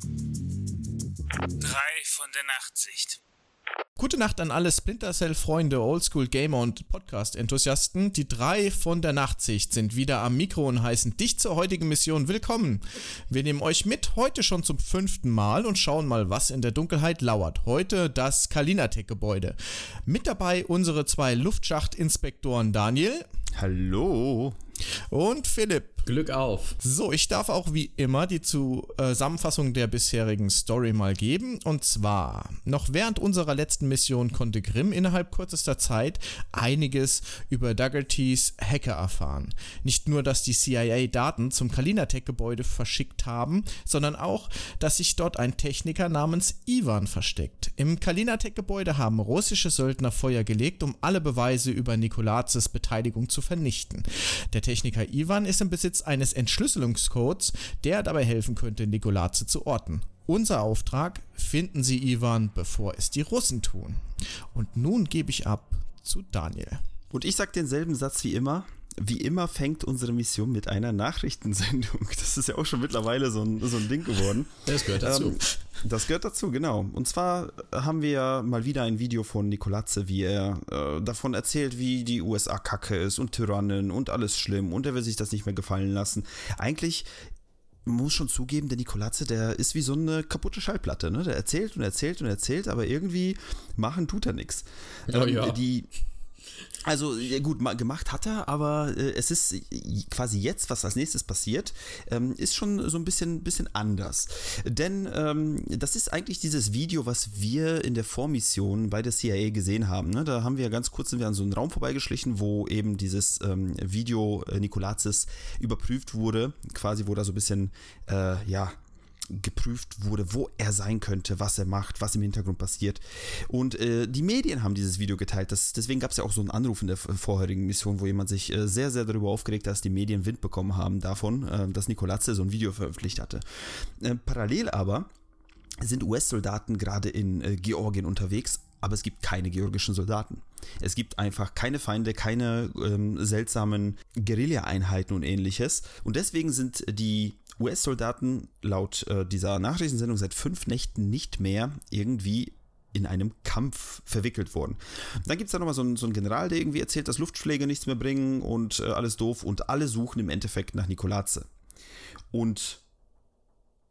Drei von der Nachtsicht. Gute Nacht an alle Splinter Cell-Freunde, Oldschool Gamer und Podcast-Enthusiasten. Die drei von der Nachtsicht sind wieder am Mikro und heißen dich zur heutigen Mission willkommen. Wir nehmen euch mit heute schon zum fünften Mal und schauen mal, was in der Dunkelheit lauert. Heute das Kalinatech-Gebäude. Mit dabei unsere zwei Luftschachtinspektoren Daniel. Hallo. Und Philipp. Glück auf. So, ich darf auch wie immer die Zusammenfassung der bisherigen Story mal geben. Und zwar, noch während unserer letzten Mission konnte Grimm innerhalb kürzester Zeit einiges über Duggertys Hacker erfahren. Nicht nur, dass die CIA Daten zum Kalinatech-Gebäude verschickt haben, sondern auch, dass sich dort ein Techniker namens Ivan versteckt. Im Kalinatech-Gebäude haben russische Söldner Feuer gelegt, um alle Beweise über Nikolazes Beteiligung zu vernichten. Der Techniker Ivan ist im Besitz eines Entschlüsselungscodes, der dabei helfen könnte, Nikolaze zu orten. Unser Auftrag, finden Sie Ivan, bevor es die Russen tun. Und nun gebe ich ab zu Daniel. Und ich sage denselben Satz wie immer. Wie immer fängt unsere Mission mit einer Nachrichtensendung. Das ist ja auch schon mittlerweile so ein, so ein Ding geworden. Das gehört dazu. Ähm, das gehört dazu, genau. Und zwar haben wir ja mal wieder ein Video von Nikolatze, wie er äh, davon erzählt, wie die USA kacke ist und Tyrannen und alles schlimm und er will sich das nicht mehr gefallen lassen. Eigentlich muss schon zugeben, der Nikolatze, der ist wie so eine kaputte Schallplatte. Ne? Der erzählt und erzählt und erzählt, aber irgendwie machen tut er nichts. Oh, ähm, ja. Die also gut, ma- gemacht hat er, aber äh, es ist äh, quasi jetzt, was als nächstes passiert, ähm, ist schon so ein bisschen, bisschen anders. Denn ähm, das ist eigentlich dieses Video, was wir in der Vormission bei der CIA gesehen haben. Ne? Da haben wir ganz kurz sind wir an so einen Raum vorbeigeschlichen, wo eben dieses ähm, Video äh, Nikolazes überprüft wurde, quasi wo da so ein bisschen, äh, ja, geprüft wurde, wo er sein könnte, was er macht, was im Hintergrund passiert. Und äh, die Medien haben dieses Video geteilt. Das, deswegen gab es ja auch so einen Anruf in der vorherigen Mission, wo jemand sich äh, sehr, sehr darüber aufgeregt hat, dass die Medien Wind bekommen haben davon, äh, dass Nikolazze so ein Video veröffentlicht hatte. Äh, parallel aber sind US-Soldaten gerade in äh, Georgien unterwegs, aber es gibt keine georgischen Soldaten. Es gibt einfach keine Feinde, keine ähm, seltsamen Guerilla-Einheiten und ähnliches. Und deswegen sind die US-Soldaten laut äh, dieser Nachrichtensendung seit fünf Nächten nicht mehr irgendwie in einem Kampf verwickelt worden. Dann gibt es da nochmal so einen, so einen General, der irgendwie erzählt, dass Luftschläge nichts mehr bringen und äh, alles doof und alle suchen im Endeffekt nach Nikolaze. Und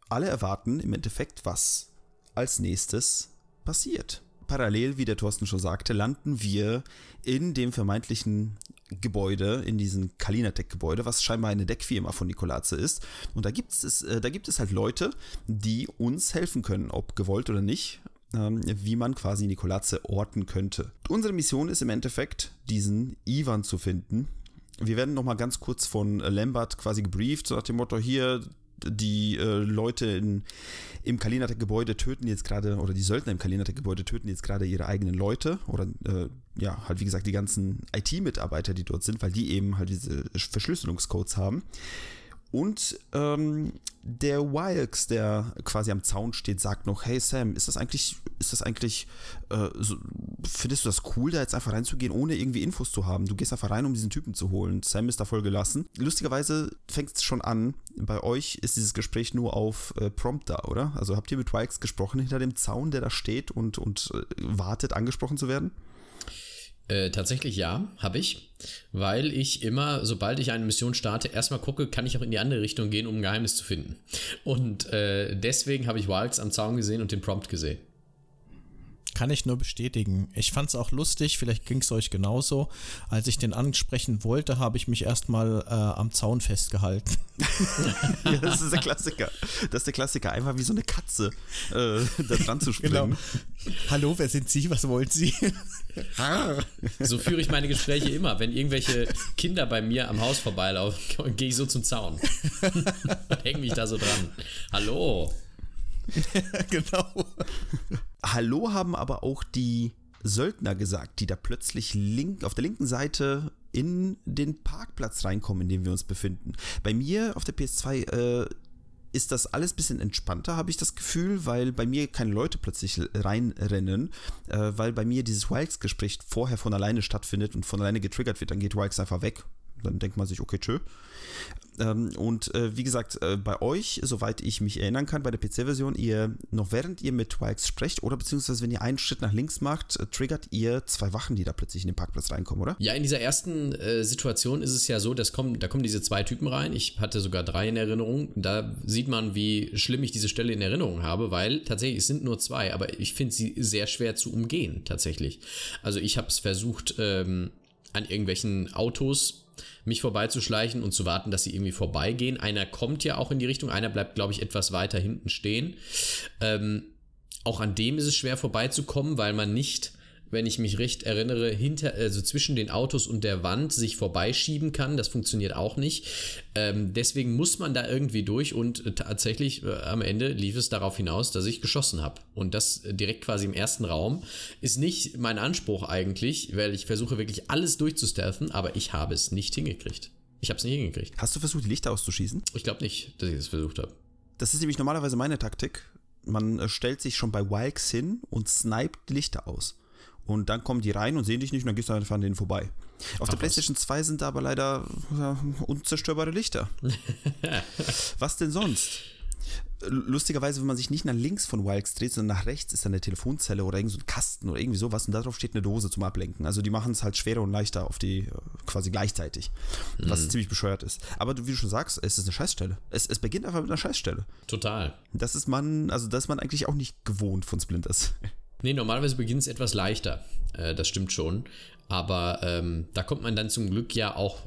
alle erwarten im Endeffekt, was als nächstes passiert. Parallel, wie der Thorsten schon sagte, landen wir in dem vermeintlichen Gebäude, in diesem Kalinatech-Gebäude, was scheinbar eine Deckfirma von Nikolaze ist. Und da gibt es, äh, da gibt es halt Leute, die uns helfen können, ob gewollt oder nicht, ähm, wie man quasi Nikolaze orten könnte. Unsere Mission ist im Endeffekt, diesen Ivan zu finden. Wir werden nochmal ganz kurz von Lambert quasi gebrieft, so nach dem Motto, hier, die äh, Leute in, im Kalinatech-Gebäude töten jetzt gerade, oder die Söldner im Kalinatech-Gebäude töten jetzt gerade ihre eigenen Leute oder äh, ja, halt wie gesagt die ganzen IT-Mitarbeiter, die dort sind, weil die eben halt diese Verschlüsselungscodes haben. Und ähm, der Wilkes, der quasi am Zaun steht, sagt noch, hey Sam, ist das eigentlich, ist das eigentlich, äh, so, findest du das cool, da jetzt einfach reinzugehen, ohne irgendwie Infos zu haben? Du gehst einfach rein, um diesen Typen zu holen. Sam ist da voll gelassen. Lustigerweise fängt es schon an, bei euch ist dieses Gespräch nur auf äh, Prompt da, oder? Also habt ihr mit Wilkes gesprochen hinter dem Zaun, der da steht und, und äh, wartet, angesprochen zu werden? Äh, tatsächlich ja, habe ich, weil ich immer, sobald ich eine Mission starte, erstmal gucke, kann ich auch in die andere Richtung gehen, um ein Geheimnis zu finden. Und äh, deswegen habe ich Wilds am Zaun gesehen und den Prompt gesehen. Kann ich nur bestätigen. Ich fand es auch lustig, vielleicht ging es euch genauso. Als ich den ansprechen wollte, habe ich mich erstmal äh, am Zaun festgehalten. ja, das ist der Klassiker. Das ist der Klassiker. Einfach wie so eine Katze äh, da dran zu springen. Genau. Hallo, wer sind Sie? Was wollen Sie? So führe ich meine Gespräche immer. Wenn irgendwelche Kinder bei mir am Haus vorbeilaufen, gehe ich so zum Zaun. Hänge mich da so dran. Hallo. genau. Hallo haben aber auch die Söldner gesagt, die da plötzlich link, auf der linken Seite in den Parkplatz reinkommen, in dem wir uns befinden. Bei mir auf der PS2 äh, ist das alles ein bisschen entspannter, habe ich das Gefühl, weil bei mir keine Leute plötzlich reinrennen, äh, weil bei mir dieses Wilkes-Gespräch vorher von alleine stattfindet und von alleine getriggert wird, dann geht Wilkes einfach weg. Dann denkt man sich, okay, tschö. Ähm, und äh, wie gesagt, äh, bei euch, soweit ich mich erinnern kann, bei der PC-Version, ihr noch während ihr mit Wilkes sprecht oder beziehungsweise wenn ihr einen Schritt nach links macht, äh, triggert ihr zwei Wachen, die da plötzlich in den Parkplatz reinkommen, oder? Ja, in dieser ersten äh, Situation ist es ja so, dass kommen, da kommen diese zwei Typen rein. Ich hatte sogar drei in Erinnerung. Da sieht man, wie schlimm ich diese Stelle in Erinnerung habe, weil tatsächlich es sind nur zwei, aber ich finde sie sehr schwer zu umgehen, tatsächlich. Also ich habe es versucht, ähm, an irgendwelchen Autos mich vorbeizuschleichen und zu warten, dass sie irgendwie vorbeigehen. Einer kommt ja auch in die Richtung, einer bleibt, glaube ich, etwas weiter hinten stehen. Ähm, auch an dem ist es schwer vorbeizukommen, weil man nicht wenn ich mich recht erinnere, hinter, also zwischen den Autos und der Wand sich vorbeischieben kann. Das funktioniert auch nicht. Ähm, deswegen muss man da irgendwie durch und äh, tatsächlich äh, am Ende lief es darauf hinaus, dass ich geschossen habe. Und das direkt quasi im ersten Raum ist nicht mein Anspruch eigentlich, weil ich versuche wirklich alles durchzustealthen, aber ich habe es nicht hingekriegt. Ich habe es nicht hingekriegt. Hast du versucht, die Lichter auszuschießen? Ich glaube nicht, dass ich das versucht habe. Das ist nämlich normalerweise meine Taktik. Man äh, stellt sich schon bei Wilkes hin und sniped die Lichter aus. Und dann kommen die rein und sehen dich nicht und dann gehst du einfach an denen vorbei. Auf Ach, der PlayStation 2 sind da aber leider ja, unzerstörbare Lichter. was denn sonst? Lustigerweise, wenn man sich nicht nach links von Wilkes dreht, sondern nach rechts, ist da eine Telefonzelle oder irgend so ein Kasten oder irgendwie sowas und darauf steht eine Dose zum Ablenken. Also die machen es halt schwerer und leichter auf die äh, quasi gleichzeitig, mhm. was ziemlich bescheuert ist. Aber wie du schon sagst, es ist eine Scheißstelle. Es, es beginnt einfach mit einer Scheißstelle. Total. Das ist man, also das ist man eigentlich auch nicht gewohnt von Splinters. Nee, normalerweise beginnt es etwas leichter. Äh, das stimmt schon. Aber ähm, da kommt man dann zum Glück ja auch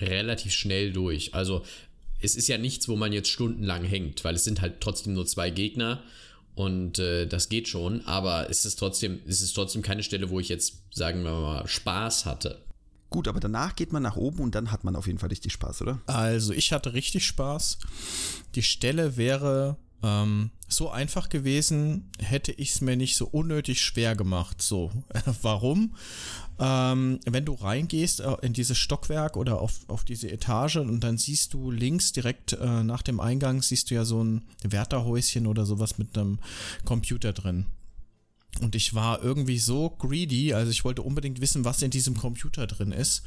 relativ schnell durch. Also es ist ja nichts, wo man jetzt stundenlang hängt, weil es sind halt trotzdem nur zwei Gegner und äh, das geht schon, aber es ist trotzdem, es ist trotzdem keine Stelle, wo ich jetzt, sagen wir mal, Spaß hatte. Gut, aber danach geht man nach oben und dann hat man auf jeden Fall richtig Spaß, oder? Also ich hatte richtig Spaß. Die Stelle wäre ähm, so einfach gewesen, hätte ich es mir nicht so unnötig schwer gemacht. So, warum? Ähm, wenn du reingehst äh, in dieses Stockwerk oder auf, auf diese Etage und dann siehst du links direkt äh, nach dem Eingang, siehst du ja so ein Wärterhäuschen oder sowas mit einem Computer drin. Und ich war irgendwie so greedy, also ich wollte unbedingt wissen, was in diesem Computer drin ist.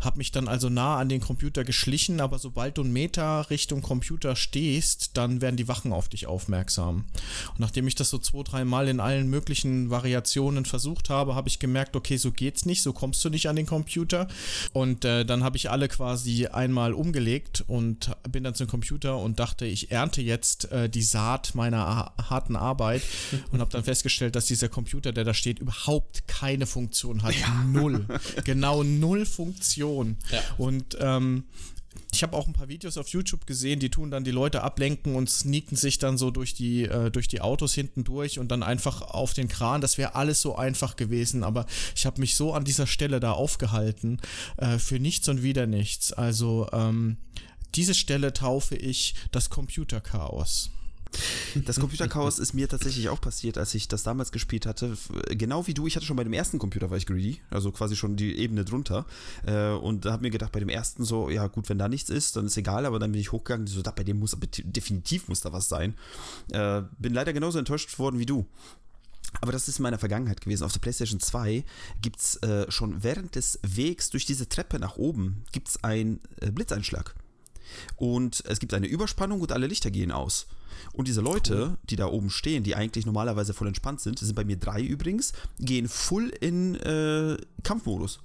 Hab mich dann also nah an den Computer geschlichen, aber sobald du einen Meter Richtung Computer stehst, dann werden die Wachen auf dich aufmerksam. Und nachdem ich das so zwei, drei Mal in allen möglichen Variationen versucht habe, habe ich gemerkt, okay, so geht's nicht, so kommst du nicht an den Computer. Und äh, dann habe ich alle quasi einmal umgelegt und bin dann zum Computer und dachte, ich ernte jetzt äh, die Saat meiner harten Arbeit und habe dann festgestellt, dass dieser der Computer, der da steht, überhaupt keine Funktion hat. Ja. Null. genau null Funktion. Ja. Und ähm, ich habe auch ein paar Videos auf YouTube gesehen, die tun dann die Leute ablenken und sneaken sich dann so durch die, äh, durch die Autos hinten durch und dann einfach auf den Kran. Das wäre alles so einfach gewesen, aber ich habe mich so an dieser Stelle da aufgehalten äh, für nichts und wieder nichts. Also ähm, diese Stelle taufe ich das Computerchaos. Das Computerchaos ist mir tatsächlich auch passiert, als ich das damals gespielt hatte. Genau wie du, ich hatte schon bei dem ersten Computer war ich greedy, also quasi schon die Ebene drunter. Äh, und da habe mir gedacht, bei dem ersten so, ja gut, wenn da nichts ist, dann ist egal, aber dann bin ich hochgegangen, so, da, bei dem muss definitiv muss da was sein. Äh, bin leider genauso enttäuscht worden wie du. Aber das ist in meiner Vergangenheit gewesen. Auf der PlayStation 2 gibt es äh, schon während des Wegs durch diese Treppe nach oben gibt's einen Blitzeinschlag. Und es gibt eine Überspannung und alle Lichter gehen aus. Und diese Leute, cool. die da oben stehen, die eigentlich normalerweise voll entspannt sind, sind bei mir drei übrigens, gehen full in äh, Kampfmodus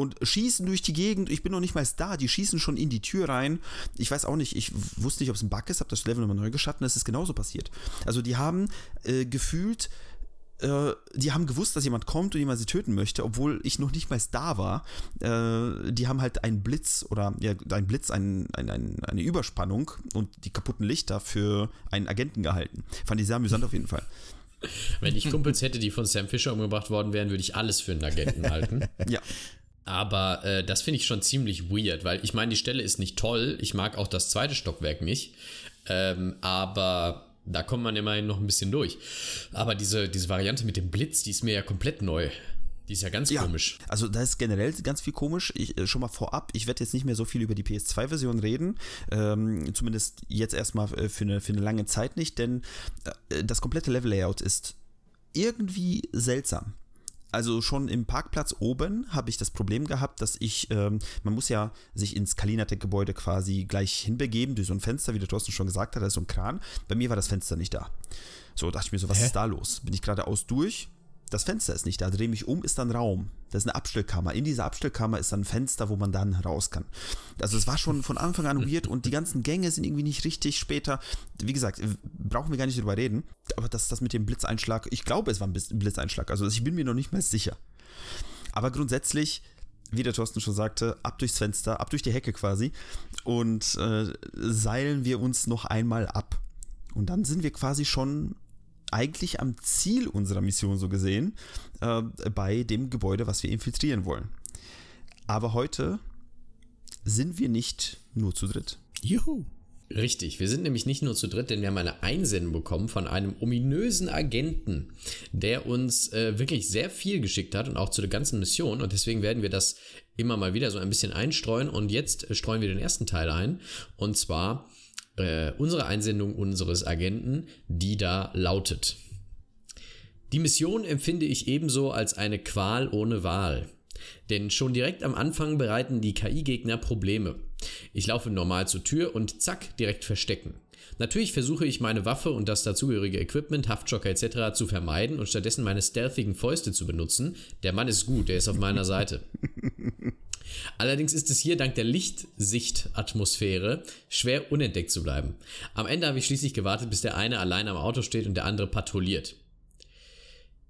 und schießen durch die Gegend. Ich bin noch nicht mal da. Die schießen schon in die Tür rein. Ich weiß auch nicht, ich wusste nicht, ob es ein Bug ist, habe das Level nochmal neu geschatten. Es ist genauso passiert. Also die haben äh, gefühlt äh, die haben gewusst, dass jemand kommt und jemand sie töten möchte, obwohl ich noch nicht mal da war. Äh, die haben halt einen Blitz oder ja, ein Blitz, ein, ein, ein, eine Überspannung und die kaputten Lichter für einen Agenten gehalten. Fand ich sehr amüsant auf jeden Fall. Wenn ich Kumpels hätte, die von Sam Fisher umgebracht worden wären, würde ich alles für einen Agenten halten. ja. Aber äh, das finde ich schon ziemlich weird, weil ich meine, die Stelle ist nicht toll. Ich mag auch das zweite Stockwerk nicht. Ähm, aber da kommt man immerhin noch ein bisschen durch. Aber diese, diese Variante mit dem Blitz, die ist mir ja komplett neu. Die ist ja ganz ja, komisch. Also da ist generell ganz viel komisch. Ich, äh, schon mal vorab, ich werde jetzt nicht mehr so viel über die PS2-Version reden. Ähm, zumindest jetzt erstmal äh, für eine, für eine lange Zeit nicht, denn äh, das komplette Level-Layout ist irgendwie seltsam. Also schon im Parkplatz oben habe ich das Problem gehabt, dass ich, ähm, man muss ja sich ins Kalinatec-Gebäude quasi gleich hinbegeben, durch so ein Fenster, wie der Thorsten schon gesagt hat, da ist so ein Kran. Bei mir war das Fenster nicht da. So dachte ich mir so, was Hä? ist da los? Bin ich geradeaus durch, das Fenster ist nicht da, drehe mich um, ist dann Raum. Das ist eine Abstellkammer. In dieser Abstellkammer ist dann ein Fenster, wo man dann raus kann. Also es war schon von Anfang an weird und die ganzen Gänge sind irgendwie nicht richtig später. Wie gesagt, brauchen wir gar nicht drüber reden. Aber das, das mit dem Blitzeinschlag, ich glaube, es war ein Blitzeinschlag. Also ich bin mir noch nicht mehr sicher. Aber grundsätzlich, wie der Thorsten schon sagte, ab durchs Fenster, ab durch die Hecke quasi und äh, seilen wir uns noch einmal ab. Und dann sind wir quasi schon eigentlich am Ziel unserer Mission so gesehen, äh, bei dem Gebäude, was wir infiltrieren wollen. Aber heute sind wir nicht nur zu dritt. Juhu. Richtig, wir sind nämlich nicht nur zu dritt, denn wir haben eine Einsendung bekommen von einem ominösen Agenten, der uns äh, wirklich sehr viel geschickt hat und auch zu der ganzen Mission. Und deswegen werden wir das immer mal wieder so ein bisschen einstreuen. Und jetzt äh, streuen wir den ersten Teil ein. Und zwar äh, unsere Einsendung unseres Agenten, die da lautet. Die Mission empfinde ich ebenso als eine Qual ohne Wahl. Denn schon direkt am Anfang bereiten die KI-Gegner Probleme. Ich laufe normal zur Tür und zack, direkt verstecken. Natürlich versuche ich meine Waffe und das dazugehörige Equipment, Haftschocker etc. zu vermeiden und stattdessen meine stealthigen Fäuste zu benutzen. Der Mann ist gut, der ist auf meiner Seite. Allerdings ist es hier dank der Lichtsichtatmosphäre schwer unentdeckt zu bleiben. Am Ende habe ich schließlich gewartet, bis der eine allein am Auto steht und der andere patrouilliert.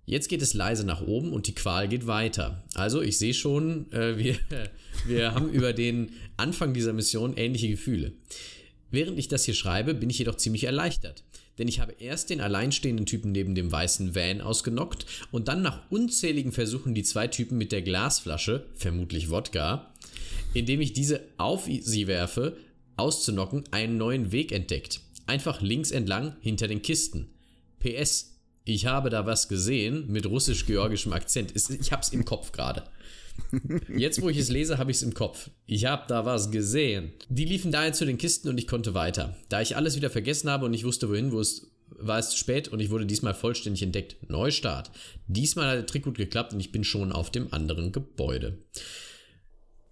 Jetzt geht es leise nach oben und die Qual geht weiter. Also ich sehe schon, äh, wir, wir haben über den Anfang dieser Mission ähnliche Gefühle. Während ich das hier schreibe, bin ich jedoch ziemlich erleichtert. Denn ich habe erst den alleinstehenden Typen neben dem weißen Van ausgenockt und dann nach unzähligen Versuchen die zwei Typen mit der Glasflasche, vermutlich Wodka, indem ich diese auf sie werfe, auszunocken, einen neuen Weg entdeckt. Einfach links entlang hinter den Kisten. PS, ich habe da was gesehen mit russisch-georgischem Akzent. Ich hab's im Kopf gerade. Jetzt, wo ich es lese, habe ich es im Kopf. Ich habe da was gesehen. Die liefen daher zu den Kisten und ich konnte weiter. Da ich alles wieder vergessen habe und nicht wusste, wohin, wo es war es zu spät und ich wurde diesmal vollständig entdeckt. Neustart. Diesmal hat der Trick gut geklappt und ich bin schon auf dem anderen Gebäude.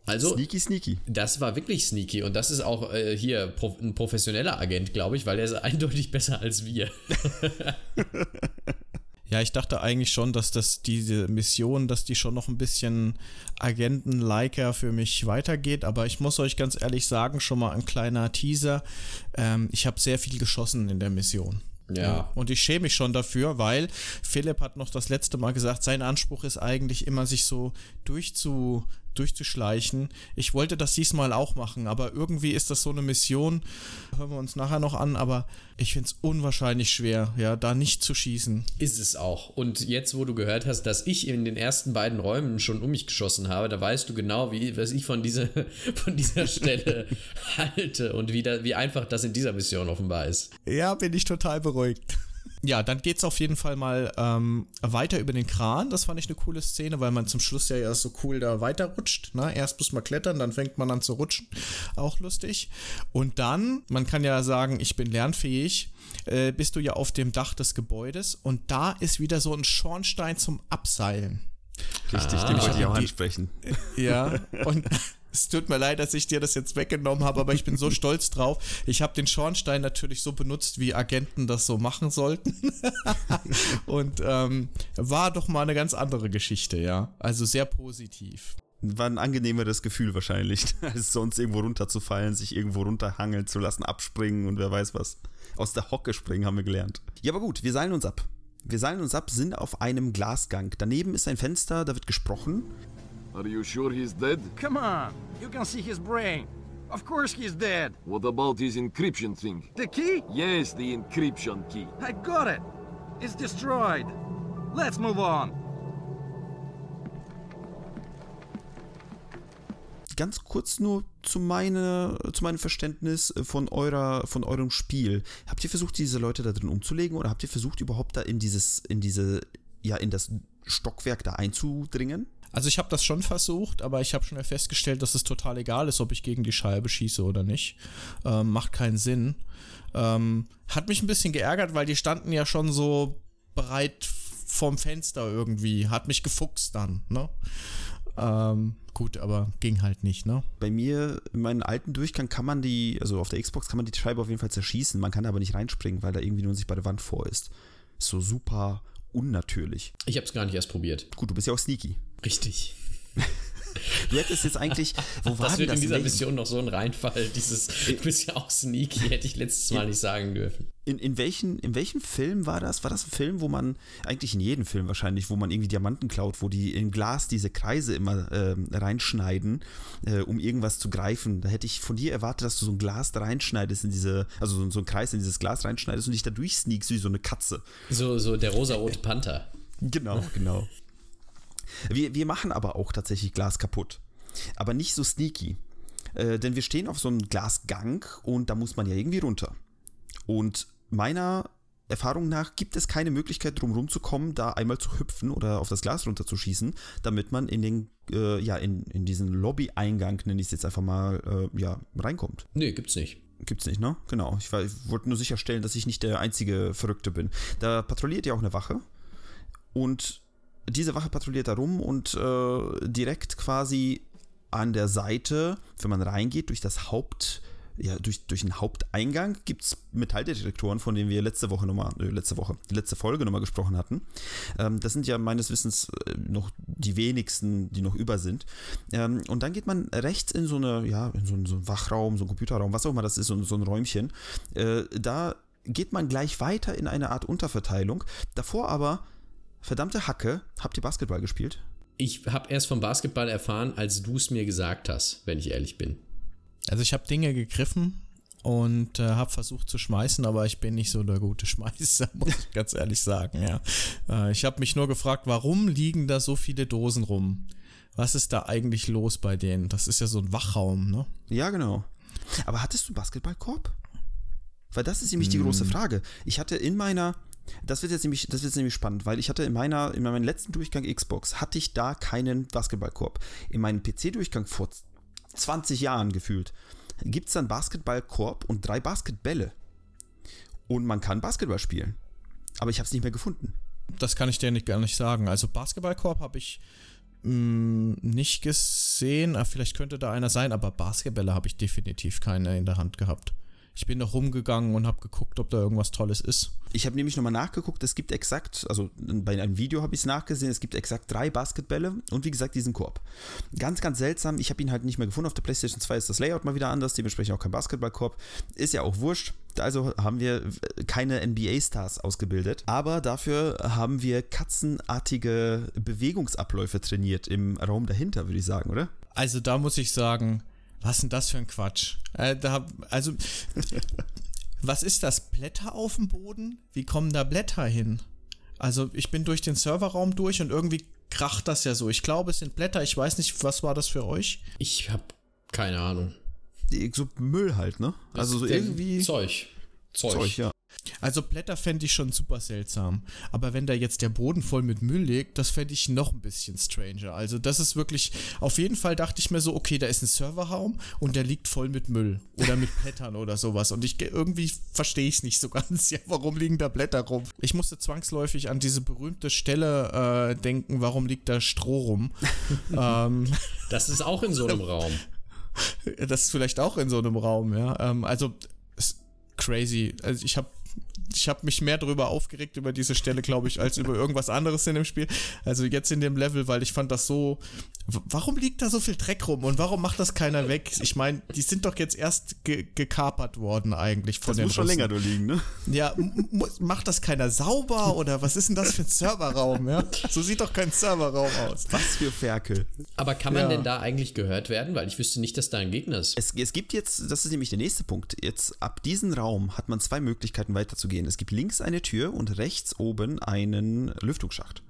Also, Sneaky, sneaky. das war wirklich sneaky und das ist auch äh, hier pro ein professioneller Agent, glaube ich, weil der ist eindeutig besser als wir. Ja, ich dachte eigentlich schon, dass das diese Mission, dass die schon noch ein bisschen Agenten-liker für mich weitergeht, aber ich muss euch ganz ehrlich sagen, schon mal ein kleiner Teaser. Ähm, ich habe sehr viel geschossen in der Mission. Ja. Und ich schäme mich schon dafür, weil Philipp hat noch das letzte Mal gesagt, sein Anspruch ist eigentlich immer, sich so durchzu, durchzuschleichen. Ich wollte das diesmal auch machen, aber irgendwie ist das so eine Mission, hören wir uns nachher noch an, aber ich finde es unwahrscheinlich schwer, ja, da nicht zu schießen. Ist es auch. Und jetzt, wo du gehört hast, dass ich in den ersten beiden Räumen schon um mich geschossen habe, da weißt du genau, wie, was ich von dieser, von dieser Stelle halte und wie, da, wie einfach das in dieser Mission offenbar ist. Ja, bin ich total beruhigt. Ja, dann geht's auf jeden Fall mal ähm, weiter über den Kran. Das fand ich eine coole Szene, weil man zum Schluss ja erst so cool da weiterrutscht. Ne? Erst muss man klettern, dann fängt man an zu rutschen. Auch lustig. Und dann, man kann ja sagen, ich bin lernfähig, äh, bist du ja auf dem Dach des Gebäudes und da ist wieder so ein Schornstein zum Abseilen. Richtig, Ah. den wollte ich auch Die- ansprechen. Ja, und es tut mir leid, dass ich dir das jetzt weggenommen habe, aber ich bin so stolz drauf. Ich habe den Schornstein natürlich so benutzt, wie Agenten das so machen sollten. und ähm, war doch mal eine ganz andere Geschichte, ja. Also sehr positiv. War ein angenehmeres Gefühl wahrscheinlich, als sonst irgendwo runterzufallen, sich irgendwo runterhangeln zu lassen, abspringen und wer weiß was. Aus der Hocke springen haben wir gelernt. Ja, aber gut, wir seilen uns ab. Wir seilen uns ab, sind auf einem Glasgang. Daneben ist ein Fenster, da wird gesprochen. Are you sure he's dead? Come on, you can see his brain. Of course he's dead. What about his encryption thing? The key? Yes, the encryption key. I got it. It's destroyed. Let's move on. Ganz kurz nur zu, meine, zu meinem Verständnis von, eurer, von eurem Spiel. Habt ihr versucht, diese Leute da drin umzulegen oder habt ihr versucht, überhaupt da in dieses, in diese, ja, in das Stockwerk da einzudringen? Also ich habe das schon versucht, aber ich habe schon festgestellt, dass es total egal ist, ob ich gegen die Scheibe schieße oder nicht. Ähm, macht keinen Sinn. Ähm, hat mich ein bisschen geärgert, weil die standen ja schon so bereit vorm Fenster irgendwie, hat mich gefuchst dann, ne? Ähm, gut, aber ging halt nicht, ne? Bei mir, in meinem alten Durchgang kann man die, also auf der Xbox kann man die Scheibe auf jeden Fall zerschießen, man kann aber nicht reinspringen, weil da irgendwie nur sich bei der Wand vor ist. Ist so super unnatürlich. Ich habe es gar nicht erst probiert. Gut, du bist ja auch sneaky. Richtig. Du hättest jetzt eigentlich, wo war Das wird das? in dieser welchen- Mission noch so ein Reinfall. Dieses, du bist ja auch sneaky, hätte ich letztes Mal nicht sagen dürfen. In, in, welchen, in welchem Film war das? War das ein Film, wo man, eigentlich in jedem Film wahrscheinlich, wo man irgendwie Diamanten klaut, wo die im Glas diese Kreise immer ähm, reinschneiden, äh, um irgendwas zu greifen? Da hätte ich von dir erwartet, dass du so ein Glas da reinschneidest in diese, also so, so ein Kreis in dieses Glas reinschneidest und dich da durchsneakst wie so eine Katze. So, so der rosa-rote Panther. Genau, genau. Wir, wir machen aber auch tatsächlich Glas kaputt. Aber nicht so sneaky. Äh, denn wir stehen auf so einem Glasgang und da muss man ja irgendwie runter. Und meiner Erfahrung nach gibt es keine Möglichkeit, drum rumzukommen, da einmal zu hüpfen oder auf das Glas runterzuschießen, damit man in den, äh, ja, in, in diesen Lobby-Eingang, nenne ich es jetzt einfach mal, äh, ja, reinkommt. Nee, gibt's nicht. Gibt's nicht, ne? Genau. Ich, war- ich wollte nur sicherstellen, dass ich nicht der einzige Verrückte bin. Da patrouilliert ja auch eine Wache. Und diese Wache patrouilliert da rum und äh, direkt quasi an der Seite, wenn man reingeht, durch das Haupt, ja, durch, durch den Haupteingang gibt es Metalldetektoren, von denen wir letzte Woche nochmal, äh, letzte Woche, die letzte Folge nochmal gesprochen hatten. Ähm, das sind ja meines Wissens äh, noch die wenigsten, die noch über sind. Ähm, und dann geht man rechts in so eine, ja, in so einen, so einen Wachraum, so einen Computerraum, was auch immer das ist, so, so ein Räumchen. Äh, da geht man gleich weiter in eine Art Unterverteilung. Davor aber, verdammte Hacke, habt ihr Basketball gespielt? Ich habe erst vom Basketball erfahren, als du es mir gesagt hast, wenn ich ehrlich bin. Also ich habe Dinge gegriffen und äh, habe versucht zu schmeißen, aber ich bin nicht so der gute Schmeißer, muss ich ganz ehrlich sagen, ja. Äh, ich habe mich nur gefragt, warum liegen da so viele Dosen rum? Was ist da eigentlich los bei denen? Das ist ja so ein Wachraum, ne? Ja, genau. Aber hattest du Basketballkorb? Weil das ist nämlich die große Frage. Ich hatte in meiner, das wird jetzt nämlich, das wird jetzt nämlich spannend, weil ich hatte in meiner, in meinem letzten Durchgang Xbox hatte ich da keinen Basketballkorb. In meinem PC-Durchgang vor 20 Jahren gefühlt gibt es dann Basketballkorb und drei Basketbälle. Und man kann Basketball spielen. Aber ich habe es nicht mehr gefunden. Das kann ich dir nicht, gar nicht sagen. Also Basketballkorb habe ich mh, nicht gesehen. Ah, vielleicht könnte da einer sein, aber Basketbälle habe ich definitiv keine in der Hand gehabt. Ich bin noch rumgegangen und habe geguckt, ob da irgendwas Tolles ist. Ich habe nämlich nochmal nachgeguckt, es gibt exakt, also bei einem Video habe ich es nachgesehen, es gibt exakt drei Basketbälle und wie gesagt diesen Korb. Ganz, ganz seltsam, ich habe ihn halt nicht mehr gefunden. Auf der PlayStation 2 ist das Layout mal wieder anders, dementsprechend auch kein Basketballkorb. Ist ja auch wurscht. Also haben wir keine NBA-Stars ausgebildet, aber dafür haben wir katzenartige Bewegungsabläufe trainiert im Raum dahinter, würde ich sagen, oder? Also da muss ich sagen, was ist denn das für ein Quatsch? Äh, da, also, was ist das? Blätter auf dem Boden? Wie kommen da Blätter hin? Also ich bin durch den Serverraum durch und irgendwie kracht das ja so. Ich glaube, es sind Blätter. Ich weiß nicht, was war das für euch? Ich habe keine Ahnung. So Müll halt, ne? Also so irgendwie Zeug. Zeug. Zeug, ja. Also Blätter fände ich schon super seltsam. Aber wenn da jetzt der Boden voll mit Müll liegt, das fände ich noch ein bisschen stranger. Also das ist wirklich, auf jeden Fall dachte ich mir so, okay, da ist ein Serverraum und der liegt voll mit Müll oder mit Blättern oder sowas. Und ich irgendwie verstehe ich es nicht so ganz. Ja, warum liegen da Blätter rum? Ich musste zwangsläufig an diese berühmte Stelle äh, denken, warum liegt da Stroh rum? ähm, Das ist auch in so einem Raum. das ist vielleicht auch in so einem Raum, ja. Ähm, also, crazy. Also, ich habe ich habe mich mehr darüber aufgeregt über diese Stelle, glaube ich, als über irgendwas anderes in dem Spiel. Also jetzt in dem Level, weil ich fand das so. Warum liegt da so viel Dreck rum und warum macht das keiner weg? Ich meine, die sind doch jetzt erst ge gekapert worden eigentlich von Das den muss schon Russen. länger da liegen, ne? Ja, macht das keiner sauber oder was ist denn das für ein Serverraum? Ja? So sieht doch kein Serverraum aus. Was für Ferkel. Aber kann man Ja. denn da eigentlich gehört werden? Weil ich wüsste nicht, dass da ein Gegner ist. Es, es gibt jetzt, das ist nämlich der nächste Punkt, jetzt ab diesem Raum hat man zwei Möglichkeiten weiterzugehen. Es gibt links eine Tür und rechts oben einen Lüftungsschacht.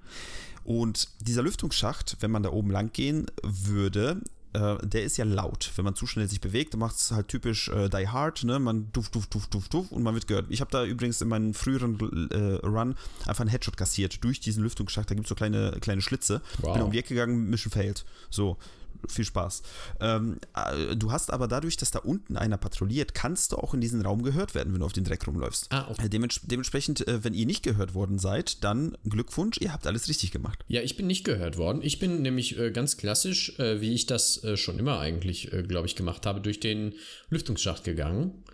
Und dieser Lüftungsschacht, wenn man da oben lang gehen würde, äh, der ist ja laut. Wenn man zu schnell sich bewegt, dann macht es halt typisch äh, Die Hard, ne? Man duft, duft, duft, duft, duft und man wird gehört. Ich habe da übrigens in meinem früheren äh, Run einfach einen Headshot kassiert durch diesen Lüftungsschacht. Da gibt es so kleine, kleine Schlitze. Wow. Bin um die Ecke gegangen, Mission failed. So. Viel Spaß. Ähm, äh, du hast aber dadurch, dass da unten einer patrouilliert, kannst du auch in diesen Raum gehört werden, wenn du auf den Dreck rumläufst. Ah, okay. Äh, dements dementsprechend, äh, wenn ihr nicht gehört worden seid, dann Glückwunsch, ihr habt alles richtig gemacht. Ja, ich bin nicht gehört worden. Ich bin nämlich ganz klassisch, wie ich das schon immer eigentlich, glaube ich, gemacht habe, durch den Lüftungsschacht gegangen.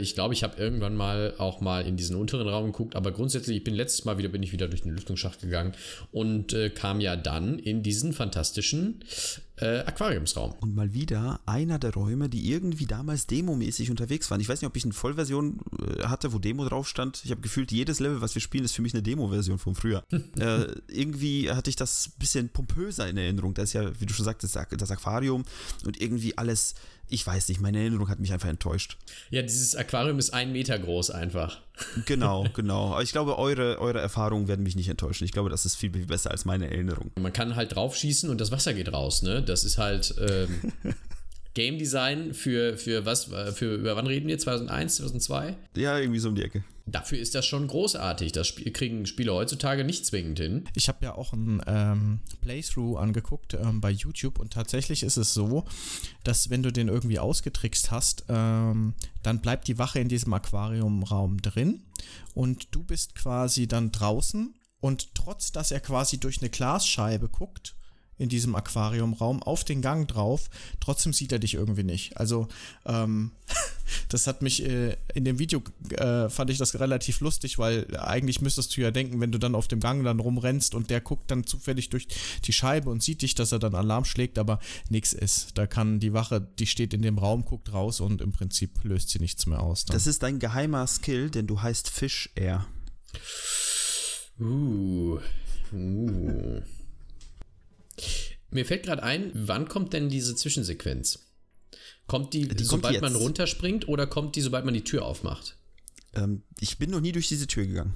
Ich glaube, ich habe irgendwann mal auch mal in diesen unteren Raum geguckt, aber grundsätzlich, ich bin letztes Mal wieder, bin ich wieder durch den Lüftungsschacht gegangen und äh, kam ja dann in diesen fantastischen äh, Aquariumsraum. Und mal wieder einer der Räume, die irgendwie damals demomäßig unterwegs waren. Ich weiß nicht, ob ich eine Vollversion äh, hatte, wo Demo drauf stand. Ich habe gefühlt, jedes Level, was wir spielen, ist für mich eine Demo-Version von früher. äh, irgendwie hatte ich das bisschen pompöser in Erinnerung. Da ist ja, wie du schon sagtest, das Aquarium und irgendwie alles, ich weiß nicht, meine Erinnerung hat mich einfach enttäuscht. Ja, dieses Aquarium ist ein Meter groß einfach. Genau, genau. Aber ich glaube, eure, eure Erfahrungen werden mich nicht enttäuschen. Ich glaube, das ist viel, viel besser als meine Erinnerung. Man kann halt draufschießen und das Wasser geht raus, ne? Das ist halt ähm, Game Design für, für was, äh, für, über wann reden wir? 2001, 2002? Ja, irgendwie so um die Ecke. Dafür ist das schon großartig. Das Spiel kriegen Spieler heutzutage nicht zwingend hin. Ich habe ja auch ein ähm, Playthrough angeguckt ähm, bei YouTube und tatsächlich ist es so, dass wenn du den irgendwie ausgetrickst hast, ähm, dann bleibt die Wache in diesem Aquariumraum drin und du bist quasi dann draußen und trotz dass er quasi durch eine Glasscheibe guckt in diesem Aquariumraum auf den Gang drauf, trotzdem sieht er dich irgendwie nicht. Also ähm, das hat mich äh, in dem Video äh, fand ich das relativ lustig, weil eigentlich müsstest du ja denken, wenn du dann auf dem Gang dann rumrennst und der guckt dann zufällig durch die Scheibe und sieht dich, dass er dann Alarm schlägt, aber nichts ist. Da kann die Wache, die steht in dem Raum, guckt raus und im Prinzip löst sie nichts mehr aus. Dann. Das ist dein geheimer Skill, denn du heißt Fish Air. Uh. Uh. Mir fällt gerade ein, wann kommt denn diese Zwischensequenz? Kommt die, kommt sobald man jetzt. runterspringt oder kommt die, sobald man die Tür aufmacht? Ähm, ich bin noch nie durch diese Tür gegangen.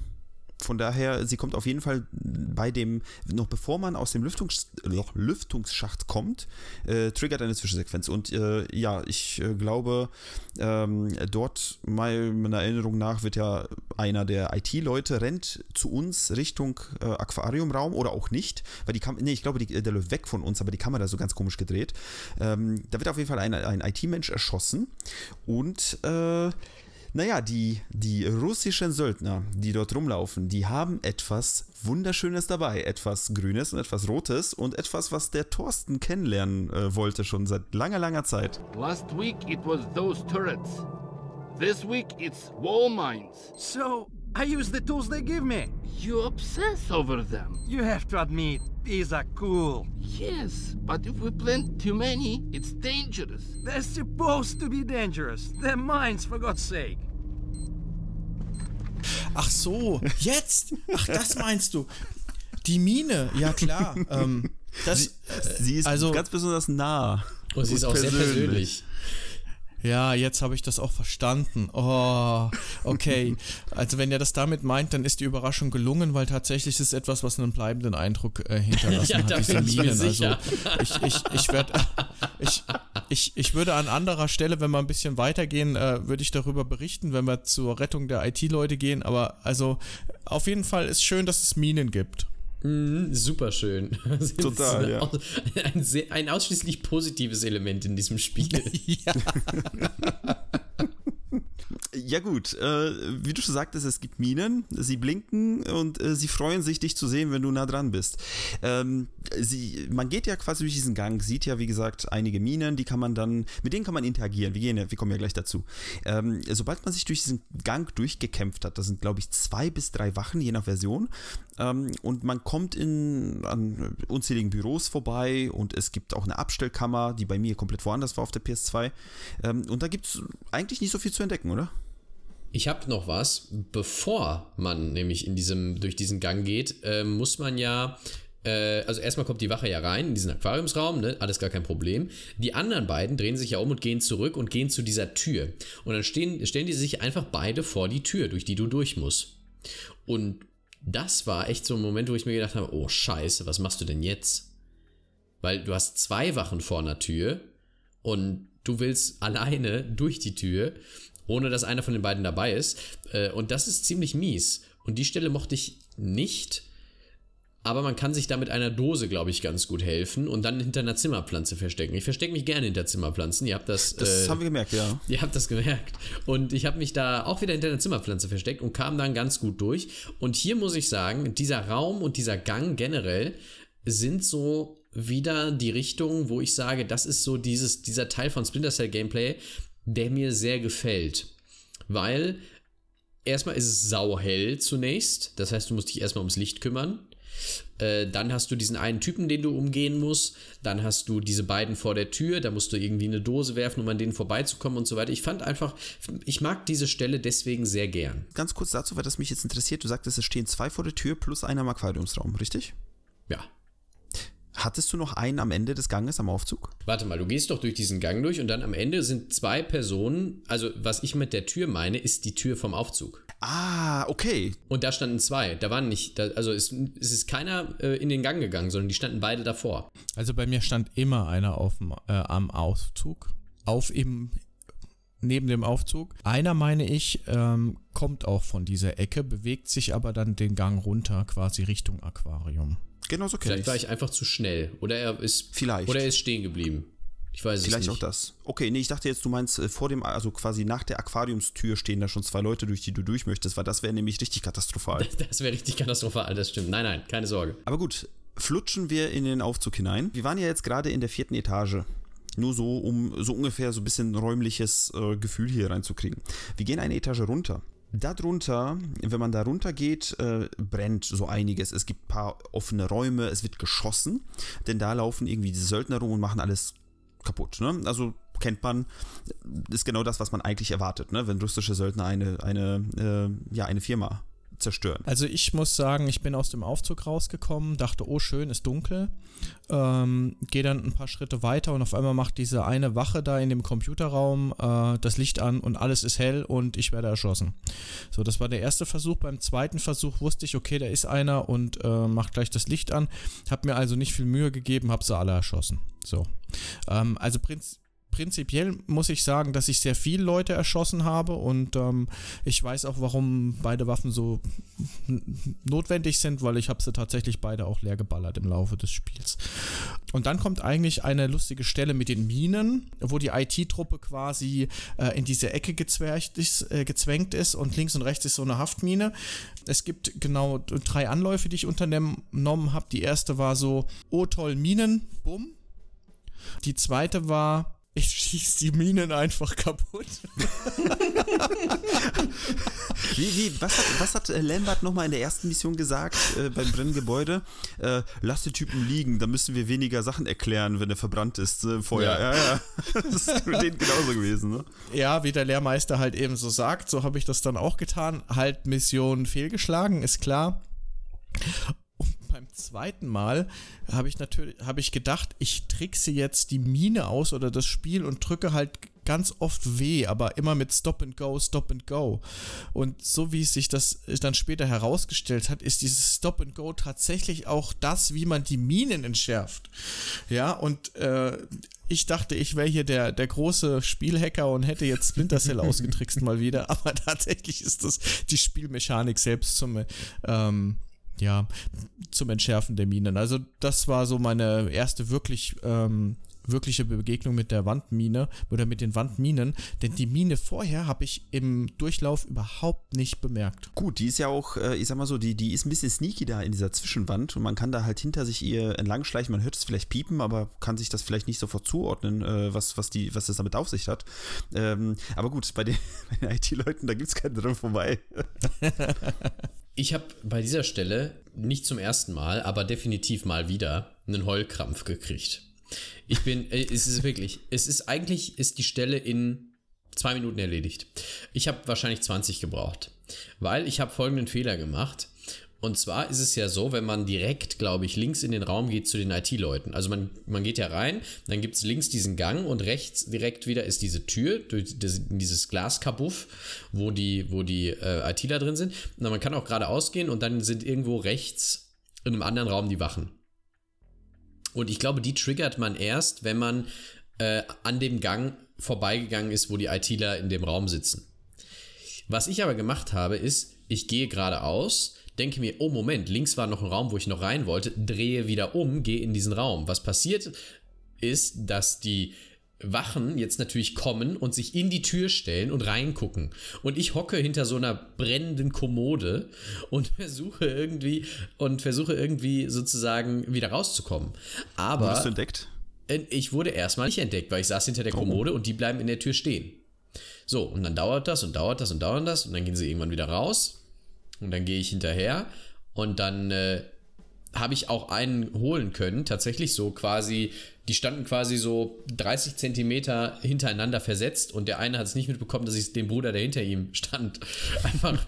Von daher, sie kommt auf jeden Fall bei dem, noch bevor man aus dem Lüftungs Lüftungsschacht kommt, äh, triggert eine Zwischensequenz. Und äh, ja, ich äh, glaube, ähm, dort, meiner Erinnerung nach, wird ja einer der IT-Leute rennt zu uns Richtung äh, Aquariumraum oder auch nicht, weil die Kam nee, ich glaube, die, der läuft weg von uns, aber die Kamera ist so ganz komisch gedreht. Ähm, da wird auf jeden Fall ein, ein IT-Mensch erschossen und äh, naja, die, die russischen Söldner, die dort rumlaufen, die haben etwas Wunderschönes dabei. Etwas Grünes und etwas Rotes und etwas, was der Thorsten kennenlernen äh, wollte, schon seit langer, langer Zeit. Last week it was those turrets. This week it's wall mines. So, I use the tools they give me. You obsess over them. You have to admit, these are cool. Yes, but if we plant too many, it's dangerous. They're supposed to be dangerous. They're mines, for God's sake. Ach so, jetzt? Ach, das meinst du? Die Mine, ja klar. Ähm, das, Sie ist also- ganz besonders nah. Und sie ist auch sehr persönlich. Ja, jetzt habe ich das auch verstanden. Oh, okay. Also wenn ihr das damit meint, dann ist die Überraschung gelungen, weil tatsächlich ist es etwas, was einen bleibenden Eindruck äh, hinterlassen Ja, hat. diese Minen. Also ich, ich, ich, werd, ich, ich, ich würde an anderer Stelle, wenn wir ein bisschen weitergehen, äh, würde ich darüber berichten, wenn wir zur Rettung der IT-Leute gehen. Aber also auf jeden Fall ist schön, dass es Minen gibt. Mhm, super schön. Total, ja. Ein, sehr, ein ausschließlich positives Element in diesem Spiel. ja. Ja gut, äh, wie du schon sagtest, es gibt Minen, sie blinken und äh, sie freuen sich, dich zu sehen, wenn du nah dran bist. Ähm, sie, man geht ja quasi durch diesen Gang, sieht ja wie gesagt einige Minen, die kann man dann, mit denen kann man interagieren. Wir, gehen ja, wir kommen ja gleich dazu. Ähm, sobald man sich durch diesen Gang durchgekämpft hat, das sind glaube ich zwei bis drei Wachen, je nach Version, ähm, und man kommt in, an unzähligen Büros vorbei und es gibt auch eine Abstellkammer, die bei mir komplett woanders war auf der PS2. Ähm, und da gibt es eigentlich nicht so viel zu entdecken, oder? Ich habe noch was. Bevor man nämlich in diesem, durch diesen Gang geht, äh, muss man ja. Äh, also erstmal kommt die Wache ja rein in diesen Aquariumsraum, ne? alles gar kein Problem. Die anderen beiden drehen sich ja um und gehen zurück und gehen zu dieser Tür. Und dann stehen, stellen die sich einfach beide vor die Tür, durch die du durch musst. Und das war echt so ein Moment, wo ich mir gedacht habe, oh scheiße, was machst du denn jetzt? Weil du hast zwei Wachen vor einer Tür und du willst alleine durch die Tür, ohne dass einer von den beiden dabei ist. Äh, Und das ist ziemlich mies. Und die Stelle mochte ich nicht. Aber man kann sich da mit einer Dose, glaube ich, ganz gut helfen und dann hinter einer Zimmerpflanze verstecken. Ich verstecke mich gerne hinter Zimmerpflanzen. Ihr habt das. Das äh, haben wir gemerkt, ja. Ihr habt das gemerkt. Und ich habe mich da auch wieder hinter einer Zimmerpflanze versteckt und kam dann ganz gut durch. Und hier muss ich sagen, dieser Raum und dieser Gang generell sind so wieder die Richtung, wo ich sage, das ist so dieses, dieser Teil von Splinter Cell Gameplay, der mir sehr gefällt. Weil erstmal ist es sauhell zunächst. Das heißt, du musst dich erstmal ums Licht kümmern. Äh, dann hast du diesen einen Typen, den du umgehen musst. Dann hast du diese beiden vor der Tür. Da musst du irgendwie eine Dose werfen, um an denen vorbeizukommen und so weiter. Ich fand einfach, ich mag diese Stelle deswegen sehr gern. Ganz kurz dazu, weil das mich jetzt interessiert. Du sagtest, es stehen zwei vor der Tür plus einer im Aquariumsraum, richtig? Ja. Hattest du noch einen am Ende des Ganges am Aufzug? Warte mal, du gehst doch durch diesen Gang durch und dann am Ende sind zwei Personen. Also, was ich mit der Tür meine, ist die Tür vom Aufzug. Ah, okay. Und da standen zwei. Da waren nicht, da, also es, es ist keiner äh, in den Gang gegangen, sondern die standen beide davor. Also bei mir stand immer einer auf dem, äh, am Aufzug. Auf im, neben dem Aufzug. Einer, meine ich, ähm, kommt auch von dieser Ecke, bewegt sich aber dann den Gang runter, quasi Richtung Aquarium. Genau so kenne Vielleicht war ich einfach zu schnell. Oder er ist. Vielleicht. Oder er ist stehen geblieben. Ich weiß Vielleicht es auch nicht. das. Okay, nee, ich dachte jetzt, du meinst äh, vor dem, also quasi nach der Aquariumstür stehen da schon zwei Leute, durch die du durch möchtest, weil das wäre nämlich richtig katastrophal. Das wäre richtig katastrophal, das stimmt. Nein, nein, keine Sorge. Aber gut, flutschen wir in den Aufzug hinein. Wir waren ja jetzt gerade in der vierten Etage. Nur so, um so ungefähr so ein bisschen räumliches äh, Gefühl hier reinzukriegen. Wir gehen eine Etage runter. Darunter, wenn man da runter geht, äh, brennt so einiges. Es gibt ein paar offene Räume, es wird geschossen, denn da laufen irgendwie diese Söldner rum und machen alles kaputt. Ne? Also kennt man, ist genau das, was man eigentlich erwartet, ne? wenn russische Söldner eine, eine, äh, ja, eine Firma zerstören. Also ich muss sagen, ich bin aus dem Aufzug rausgekommen, dachte, oh schön, ist dunkel. Ähm, Gehe dann ein paar Schritte weiter und auf einmal macht diese eine Wache da in dem Computerraum äh, das Licht an und alles ist hell und ich werde erschossen. So, das war der erste Versuch. Beim zweiten Versuch wusste ich, okay, da ist einer und äh, macht gleich das Licht an. Hab mir also nicht viel Mühe gegeben, hab sie alle erschossen. So. Ähm, also prinz prinzipiell muss ich sagen, dass ich sehr viele Leute erschossen habe und ähm, ich weiß auch, warum beide Waffen so notwendig sind, weil ich habe sie tatsächlich beide auch leer geballert im Laufe des Spiels. Und dann kommt eigentlich eine lustige Stelle mit den Minen, wo die IT-Truppe quasi äh, in diese Ecke gezwängt ist, äh, gezwängt ist und links und rechts ist so eine Haftmine. Es gibt genau drei Anläufe, die ich unternommen habe. Die erste war so, oh toll, Minen, bumm. Die zweite war, ich schieß die Minen einfach kaputt. Wie, wie, was hat, was hat äh, Lambert nochmal in der ersten Mission gesagt äh, beim brennenden Gebäude? Äh, lass den Typen liegen, dann müssen wir weniger Sachen erklären, wenn er verbrannt ist äh, vorher. Ja, ja. Das ist mit denen genauso gewesen, ne? Ja, wie der Lehrmeister halt eben so sagt, so habe ich das dann auch getan. Halt Mission fehlgeschlagen, ist klar. Beim zweiten Mal habe ich natürlich, habe ich gedacht, ich trickse jetzt die Mine aus oder das Spiel und drücke halt ganz oft weh, aber immer mit Stop and Go, Stop and Go. Und so wie sich das dann später herausgestellt hat, ist dieses Stop and Go tatsächlich auch das, wie man die Minen entschärft. Ja, und äh, ich dachte, ich wäre hier der, der große Spielhacker und hätte jetzt Splinter Cell ausgetrickst mal wieder, aber tatsächlich ist das die Spielmechanik selbst zum ähm, ja, zum Entschärfen der Minen. Also das war so meine erste wirklich ähm, wirkliche Begegnung mit der Wandmine oder mit den Wandminen, denn die Mine vorher habe ich im Durchlauf überhaupt nicht bemerkt. Gut, die ist ja auch, äh, ich sag mal so, die, die ist ein bisschen sneaky da in dieser Zwischenwand und man kann da halt hinter sich ihr entlang schleichen. Man hört es vielleicht piepen, aber kann sich das vielleicht nicht sofort zuordnen, äh, was, was, die, was das damit auf sich hat. Ähm, aber gut, bei den, den IT-Leuten, da gibt es keinen dran vorbei. Ich habe bei dieser Stelle nicht zum ersten Mal, aber definitiv mal wieder einen Heulkrampf gekriegt. Ich bin, äh, es ist wirklich, es ist eigentlich, ist die Stelle in zwei Minuten erledigt. Ich habe wahrscheinlich 20 gebraucht, weil ich habe folgenden Fehler gemacht. Und zwar ist es ja so, wenn man direkt, glaube ich, links in den Raum geht zu den IT-Leuten. Also man, man geht ja rein, dann gibt es links diesen Gang und rechts direkt wieder ist diese Tür, dieses Glaskabuff, wo die, wo die äh, ITler drin sind. Und man kann auch geradeaus gehen und dann sind irgendwo rechts in einem anderen Raum die Wachen. Und ich glaube, die triggert man erst, wenn man äh, an dem Gang vorbeigegangen ist, wo die ITler in dem Raum sitzen. Was ich aber gemacht habe, ist, ich gehe geradeaus, denke mir, oh Moment, links war noch ein Raum, wo ich noch rein wollte, drehe wieder um, gehe in diesen Raum. Was passiert ist, dass die Wachen jetzt natürlich kommen und sich in die Tür stellen und reingucken. Und ich hocke hinter so einer brennenden Kommode und versuche irgendwie und versuche irgendwie sozusagen wieder rauszukommen. Aber Wurdest du entdeckt? äh, ich wurde erstmal nicht entdeckt, weil ich saß hinter der Kommode und die bleiben in der Tür stehen. So, und dann dauert das und dauert das und dauert das und dann gehen sie irgendwann wieder raus und dann gehe ich hinterher und dann äh, habe ich auch einen holen können, tatsächlich so quasi, die standen quasi so 30 Zentimeter hintereinander versetzt und der eine hat es nicht mitbekommen, dass ich den Bruder, der hinter ihm stand, einfach,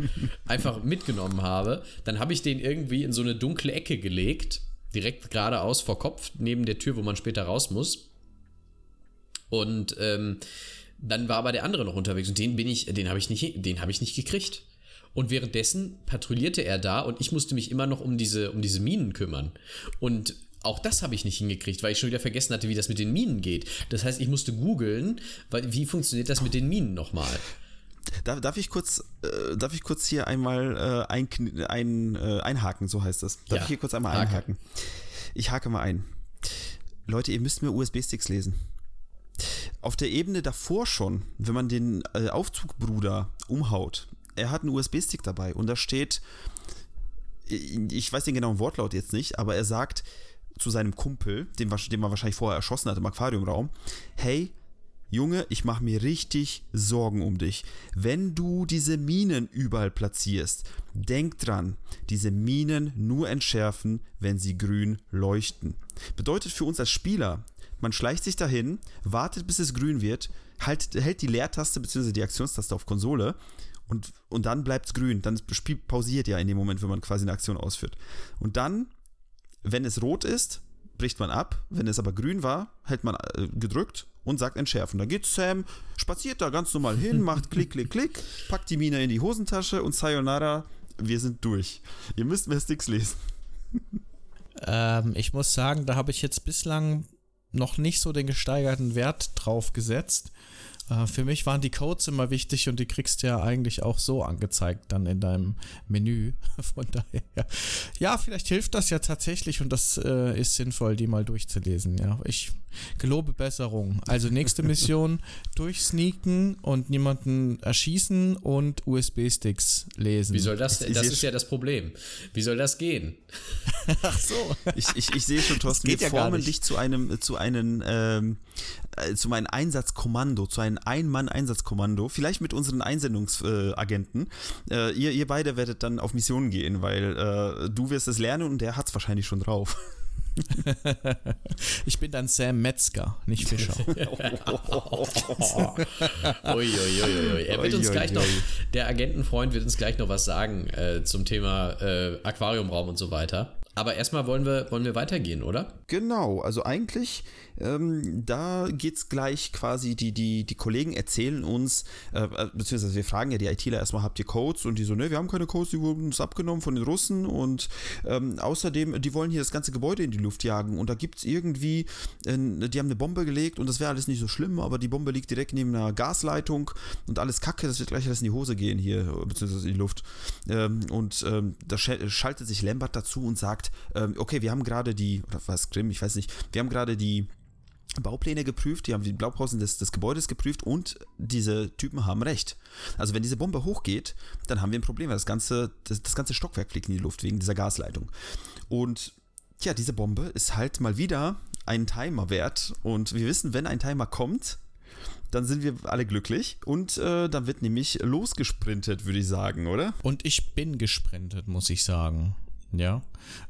einfach mitgenommen habe. Dann habe ich den irgendwie in so eine dunkle Ecke gelegt, direkt geradeaus vor Kopf, neben der Tür, wo man später raus muss. Und ähm, dann war aber der andere noch unterwegs und den bin ich, den habe ich nicht, den habe ich nicht gekriegt. Und währenddessen patrouillierte er da und ich musste mich immer noch um diese, um diese Minen kümmern. Und auch das habe ich nicht hingekriegt, weil ich schon wieder vergessen hatte, wie das mit den Minen geht. Das heißt, ich musste googeln, wie funktioniert das mit den Minen nochmal? Darf, darf, ich kurz, äh, darf ich kurz hier einmal äh, ein, ein, äh, einhaken, so heißt das. Darf Ja, ich hier kurz einmal hake. einhaken? Ich hake mal ein. Leute, ihr müsst mir USB-Sticks lesen. Auf der Ebene davor schon, wenn man den äh, Aufzugbruder umhaut, er hat einen USB-Stick dabei und da steht, ich weiß den genauen Wortlaut jetzt nicht, aber er sagt zu seinem Kumpel, den, den man wahrscheinlich vorher erschossen hat im Aquariumraum, hey, Junge, ich mache mir richtig Sorgen um dich. Wenn du diese Minen überall platzierst, denk dran, diese Minen nur entschärfen, wenn sie grün leuchten. Bedeutet für uns als Spieler, man schleicht sich dahin, wartet bis es grün wird, halt, hält die Leertaste bzw. die Aktionstaste auf Konsole und, und dann bleibt es grün. Dann das Spiel pausiert ja in dem Moment, wenn man quasi eine Aktion ausführt. Und dann, wenn es rot ist, bricht man ab. Wenn es aber grün war, hält man äh, gedrückt und sagt entschärfen. Dann geht Sam, spaziert da ganz normal hin, macht klick, klick, klick, packt die Mine in die Hosentasche und Sayonara, wir sind durch. Ihr müsst mehr Sticks lesen. Ähm, ich muss sagen, da habe ich jetzt bislang noch nicht so den gesteigerten Wert drauf gesetzt. Äh, für mich waren die Codes immer wichtig und die kriegst du ja eigentlich auch so angezeigt dann in deinem Menü. Von daher, ja, vielleicht hilft das ja tatsächlich und das äh, ist sinnvoll, die mal durchzulesen. Ja, ich gelobe Besserung. Also nächste Mission: durchsneaken und niemanden erschießen und USB-Sticks lesen. Wie soll das, Ich das ist ja das Problem. Wie soll das gehen? Ach so. Ich, ich, ich sehe schon, Thorsten, geht wir ja gar formen nicht. dich zu einem, zu einem, ähm, äh, zu meinem Einsatzkommando, zu einem Ein-Mann-Einsatzkommando, vielleicht mit unseren Einsendungsagenten. Äh, ihr, ihr beide werdet dann auf Missionen gehen, weil äh, du wirst es lernen und der hat es wahrscheinlich schon drauf. Ich bin dann Sam Metzger, nicht Fischer. Uiuiuiui. Er wird uns gleich noch, der Agentenfreund wird uns gleich noch was sagen äh, zum Thema äh, Aquariumraum und so weiter. Aber erstmal wollen wir, wollen wir weitergehen, oder? Genau, also eigentlich, ähm, da geht's gleich quasi, die, die, die Kollegen erzählen uns, äh, beziehungsweise wir fragen ja die ITler erstmal, habt ihr Codes? Und die so, ne, wir haben keine Codes, die wurden uns abgenommen von den Russen und ähm, außerdem, die wollen hier das ganze Gebäude in die Luft jagen und da gibt's irgendwie, äh, die haben eine Bombe gelegt und das wäre alles nicht so schlimm, aber die Bombe liegt direkt neben einer Gasleitung und alles Kacke, das wird gleich alles in die Hose gehen hier, beziehungsweise in die Luft. Ähm, und ähm, da sch- schaltet sich Lambert dazu und sagt, ähm, okay, wir haben gerade die, oder was, Grimm, ich weiß nicht, wir haben gerade die Baupläne geprüft, die haben die Blaupausen des, des Gebäudes geprüft und diese Typen haben recht. Also wenn diese Bombe hochgeht, dann haben wir ein Problem, weil das ganze, das, das ganze Stockwerk fliegt in die Luft wegen dieser Gasleitung. Und ja, diese Bombe ist halt mal wieder ein Timer wert und wir wissen, wenn ein Timer kommt, dann sind wir alle glücklich und äh, dann wird nämlich losgesprintet, würde ich sagen, oder? Und ich bin gesprintet, muss ich sagen. Ja.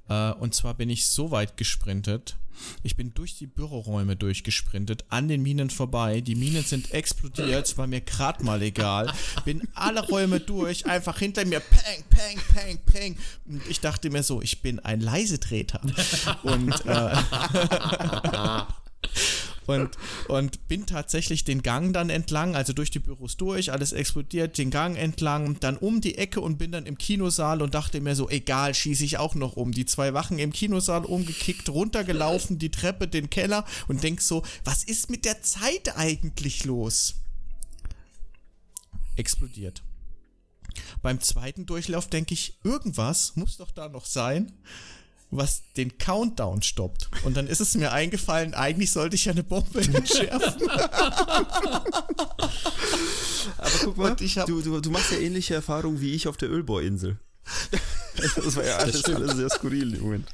Äh, und zwar bin ich so weit gesprintet. Ich bin durch die Büroräume durchgesprintet, an den Minen vorbei. Die Minen sind explodiert, es war mir gerade mal egal. Bin alle Räume durch, einfach hinter mir, peng, peng, peng, peng. Und ich dachte mir so, ich bin ein Leisetreter. Und äh, und, und bin tatsächlich den Gang dann entlang, also durch die Büros durch, alles explodiert, den Gang entlang, dann um die Ecke und bin dann im Kinosaal und dachte mir so, egal, schieße ich auch noch um. Die zwei Wachen im Kinosaal umgekickt, runtergelaufen, die Treppe, den Keller und denk so, was ist mit der Zeit eigentlich los? Explodiert. beim zweiten Durchlauf denke ich, irgendwas muss doch da noch sein, was den Countdown stoppt. Und dann ist es mir eingefallen, eigentlich sollte ich ja eine Bombe entschärfen. Aber guck mal, hab- du, du, du machst ja ähnliche Erfahrungen wie ich auf der Ölbohrinsel. Das war ja alles, alles sehr skurril im Moment.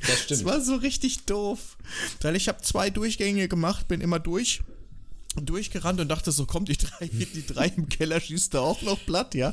Das Das stimmt. war so richtig doof. Weil ich habe zwei Durchgänge gemacht, bin immer durch durchgerannt und dachte so, komm, die drei, die drei im Keller schießt da auch noch platt, ja.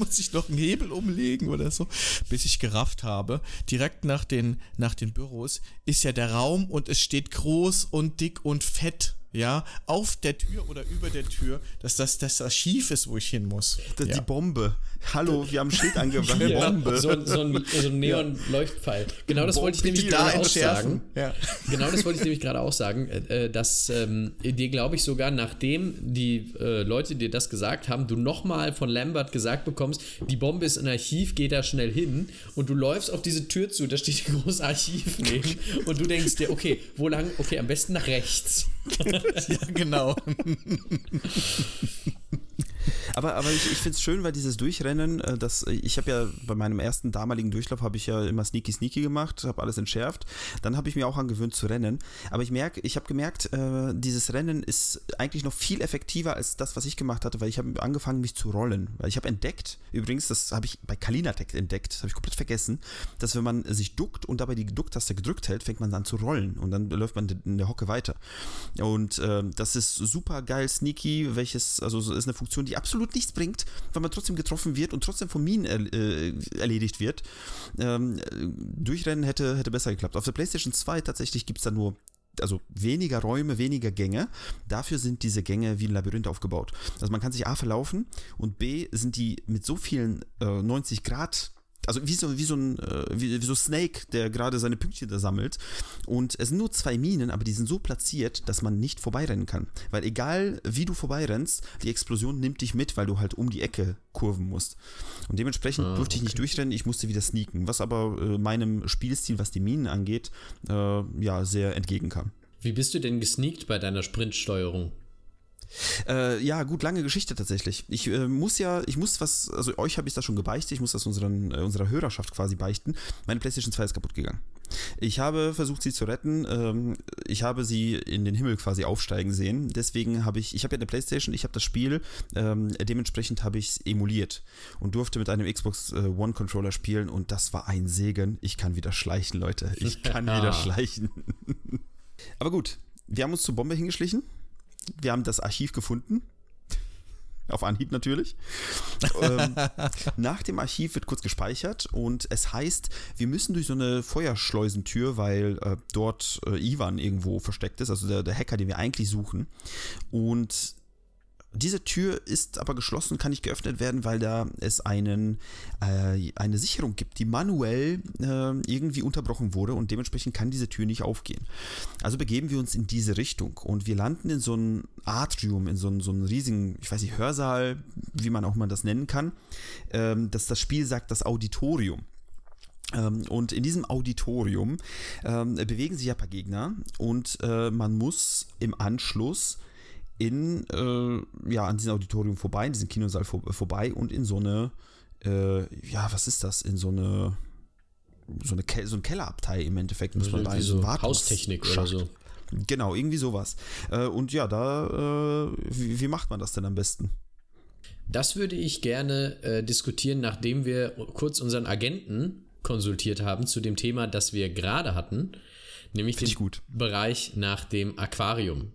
Muss ich noch einen Hebel umlegen oder so. Bis ich gerafft habe, direkt nach den, nach den Büros ist ja der Raum und es steht groß und dick und fett, ja, auf der Tür oder über der Tür, dass das, dass das schief ist, wo ich hin muss. Das, ja. Die Bombe. Hallo, wir haben ein Schild angebracht. Ja, Bombe. so, ein- so ein, so ein Neon-Leuchtpfeil. Genau das wollte ich nämlich gerade auch sagen. Ja. Genau das wollte ich nämlich gerade auch sagen, äh, äh, dass ähm, dir, glaube ich, sogar nachdem die äh, Leute dir das gesagt haben, du nochmal von Lambert gesagt bekommst, die Bombe ist im Archiv, geh da schnell hin und du läufst auf diese Tür zu, da steht ein großes Archiv neben und du denkst dir, okay, wo lang? Okay, am besten nach rechts. ja, genau. Aber, aber ich, ich finde es schön, weil dieses Durchrennen, äh, das, ich habe ja bei meinem ersten damaligen Durchlauf habe ich ja immer sneaky sneaky gemacht, habe alles entschärft. Dann habe ich mir auch angewöhnt zu rennen. Aber ich merke, ich habe gemerkt, äh, dieses Rennen ist eigentlich noch viel effektiver als das, was ich gemacht hatte, weil ich habe angefangen, mich zu rollen. Weil ich habe entdeckt, übrigens, das habe ich bei Kalinatec entdeckt, das habe ich komplett vergessen, dass wenn man sich duckt und dabei die Ducktaste gedrückt hält, fängt man an zu rollen und dann läuft man in der Hocke weiter. Und ähm, das ist super geil sneaky, welches, also so ist eine Funktion, die absolut nichts bringt, weil man trotzdem getroffen wird und trotzdem von Minen er, äh, erledigt wird. Ähm, äh, durchrennen hätte, hätte besser geklappt. Auf der PlayStation 2 tatsächlich gibt es da nur also weniger Räume, weniger Gänge. Dafür sind diese Gänge wie ein Labyrinth aufgebaut. Also man kann sich A verlaufen und B sind die mit so vielen äh, 90 Grad also wie so, wie so ein äh, wie, wie so Snake, der gerade seine Pünktchen da sammelt. Und es sind nur zwei Minen, aber die sind so platziert, dass man nicht vorbeirennen kann. Weil egal wie du vorbeirennst, die Explosion nimmt dich mit, weil du halt um die Ecke kurven musst. Und dementsprechend Ah, durfte ich nicht durchrennen, ich musste wieder sneaken, was aber äh, meinem Spielstil, was die Minen angeht, äh, ja, sehr entgegenkam. Wie bist du denn gesneakt bei deiner Sprintsteuerung? Äh, ja, gut, lange Geschichte tatsächlich. Ich äh, muss ja, ich muss was, also euch habe ich das schon gebeichtet, ich muss das unseren, äh, unserer Hörerschaft quasi beichten. Meine PlayStation 2 ist kaputt gegangen. Ich habe versucht, sie zu retten. Ähm, ich habe sie in den Himmel quasi aufsteigen sehen. Deswegen habe ich, ich habe ja eine PlayStation, ich habe das Spiel, ähm, dementsprechend habe ich es emuliert und durfte mit einem Xbox äh, One Controller spielen und das war ein Segen. Ich kann wieder schleichen, Leute. Ich kann wieder schleichen. Aber gut, wir haben uns zur Bombe hingeschlichen. Wir haben das Archiv gefunden. Auf Anhieb natürlich. ähm, nach dem Archiv wird kurz gespeichert und es heißt, wir müssen durch so eine Feuerschleusentür, weil äh, dort äh, Ivan irgendwo versteckt ist, also der, der Hacker, den wir eigentlich suchen. Und diese Tür ist aber geschlossen, kann nicht geöffnet werden, weil da es einen, äh, eine Sicherung gibt, die manuell äh, irgendwie unterbrochen wurde und dementsprechend kann diese Tür nicht aufgehen. Also begeben wir uns in diese Richtung und wir landen in so ein Atrium, in so einen, so riesigen, ich weiß nicht, Hörsaal, wie man auch mal das nennen kann. Ähm, das, das Spiel sagt das Auditorium. Ähm, und in diesem Auditorium ähm, bewegen sich ja ein paar Gegner und äh, man muss im Anschluss in, äh, ja, an diesem Auditorium vorbei, in diesem Kinosaal vor, vorbei und in so eine, äh, ja, was ist das? In so eine, so eine Ke so ein Kellerabteil im Endeffekt muss man da in so Haustechnik oder so. Genau, irgendwie sowas. Äh, und ja, da, äh, wie, wie macht man das denn am besten? Das würde ich gerne äh, diskutieren, nachdem wir kurz unseren Agenten konsultiert haben zu dem Thema, das wir gerade hatten, nämlich Find den. Bereich nach dem Aquarium.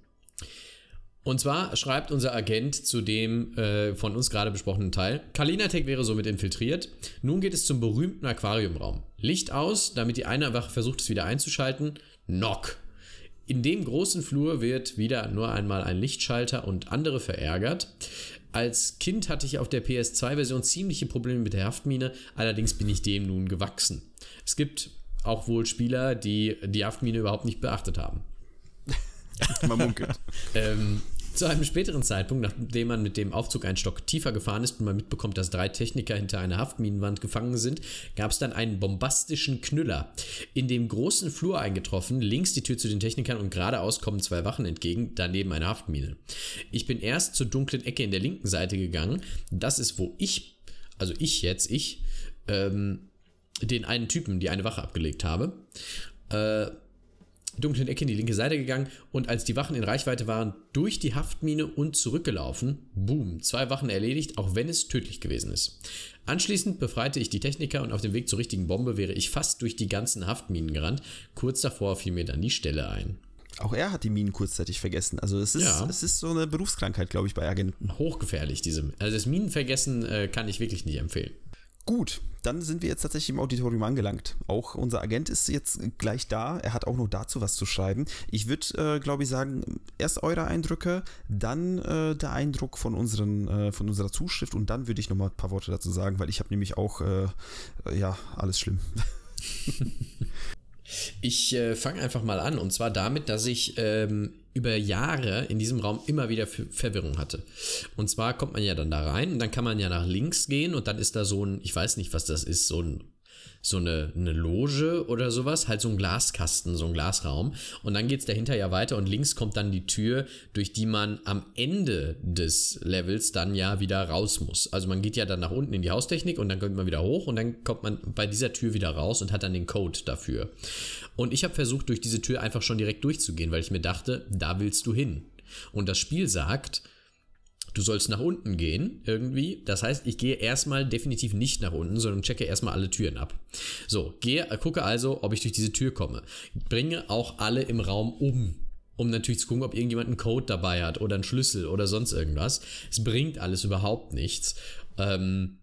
Und zwar schreibt unser Agent zu dem äh, von uns gerade besprochenen Teil, Kalinatec wäre somit infiltriert. Nun geht es zum berühmten Aquariumraum. Licht aus, damit die eine Wache versucht, es wieder einzuschalten. Knock. In dem großen Flur wird wieder nur einmal ein Lichtschalter und andere verärgert. Als Kind hatte ich auf der PS2-Version ziemliche Probleme mit der Haftmine, allerdings bin ich dem nun gewachsen. Es gibt auch wohl Spieler, die die Haftmine überhaupt nicht beachtet haben. Man munkelt. Ähm, zu einem späteren Zeitpunkt, nachdem man mit dem Aufzug einen Stock tiefer gefahren ist und man mitbekommt, dass drei Techniker hinter einer Haftminenwand gefangen sind, gab es dann einen bombastischen Knüller. In dem großen Flur eingetroffen, links die Tür zu den Technikern und geradeaus kommen zwei Wachen entgegen, daneben eine Haftmine. Ich bin erst zur dunklen Ecke in der linken Seite gegangen. Das ist, wo ich also ich jetzt, ich, ähm, den einen Typen, die eine Wache abgelegt habe, äh, dunklen Ecke in die linke Seite gegangen und als die Wachen in Reichweite waren, durch die Haftmine und zurückgelaufen. Boom, zwei Wachen erledigt, auch wenn es tödlich gewesen ist. Anschließend befreite ich die Techniker und auf dem Weg zur richtigen Bombe wäre ich fast durch die ganzen Haftminen gerannt. Kurz davor fiel mir dann die Stelle ein. Auch er hat die Minen kurzzeitig vergessen. Also es ist, Ja. es ist so eine Berufskrankheit, glaube ich, bei Agenten. Hochgefährlich, diese. Also das Minenvergessen äh, kann ich wirklich nicht empfehlen. Gut, dann sind wir jetzt tatsächlich im Auditorium angelangt. Auch unser Agent ist jetzt gleich da. Er hat auch noch dazu was zu schreiben. Ich würde, äh, glaube ich, sagen, erst eure Eindrücke, dann äh, der Eindruck von, unseren, äh, von unserer Zuschrift und dann würde ich noch mal ein paar Worte dazu sagen, weil ich habe nämlich auch, äh, ja, alles schlimm. Ich äh, fange einfach mal an und zwar damit, dass ich ähm, über Jahre in diesem Raum immer wieder Ver Verwirrung hatte. Und zwar kommt man ja dann da rein und dann kann man ja nach links gehen und dann ist da so ein, ich weiß nicht, was das ist, so ein so eine, eine Loge oder sowas, halt so ein Glaskasten, so ein Glasraum. Und dann geht's dahinter ja weiter und links kommt dann die Tür, durch die man am Ende des Levels dann ja wieder raus muss. Also man geht ja dann nach unten in die Haustechnik und dann kommt man wieder hoch und dann kommt man bei dieser Tür wieder raus und hat dann den Code dafür. Und ich habe versucht, durch diese Tür einfach schon direkt durchzugehen, weil ich mir dachte, da willst du hin. Und das Spiel sagt, du sollst nach unten gehen irgendwie. Das heißt, ich gehe erstmal definitiv nicht nach unten, sondern checke erstmal alle Türen ab. So, gehe, gucke also, ob ich durch diese Tür komme. Bringe auch alle im Raum um. Um natürlich zu gucken, ob irgendjemand einen Code dabei hat oder einen Schlüssel oder sonst irgendwas. Es bringt alles überhaupt nichts. Ähm,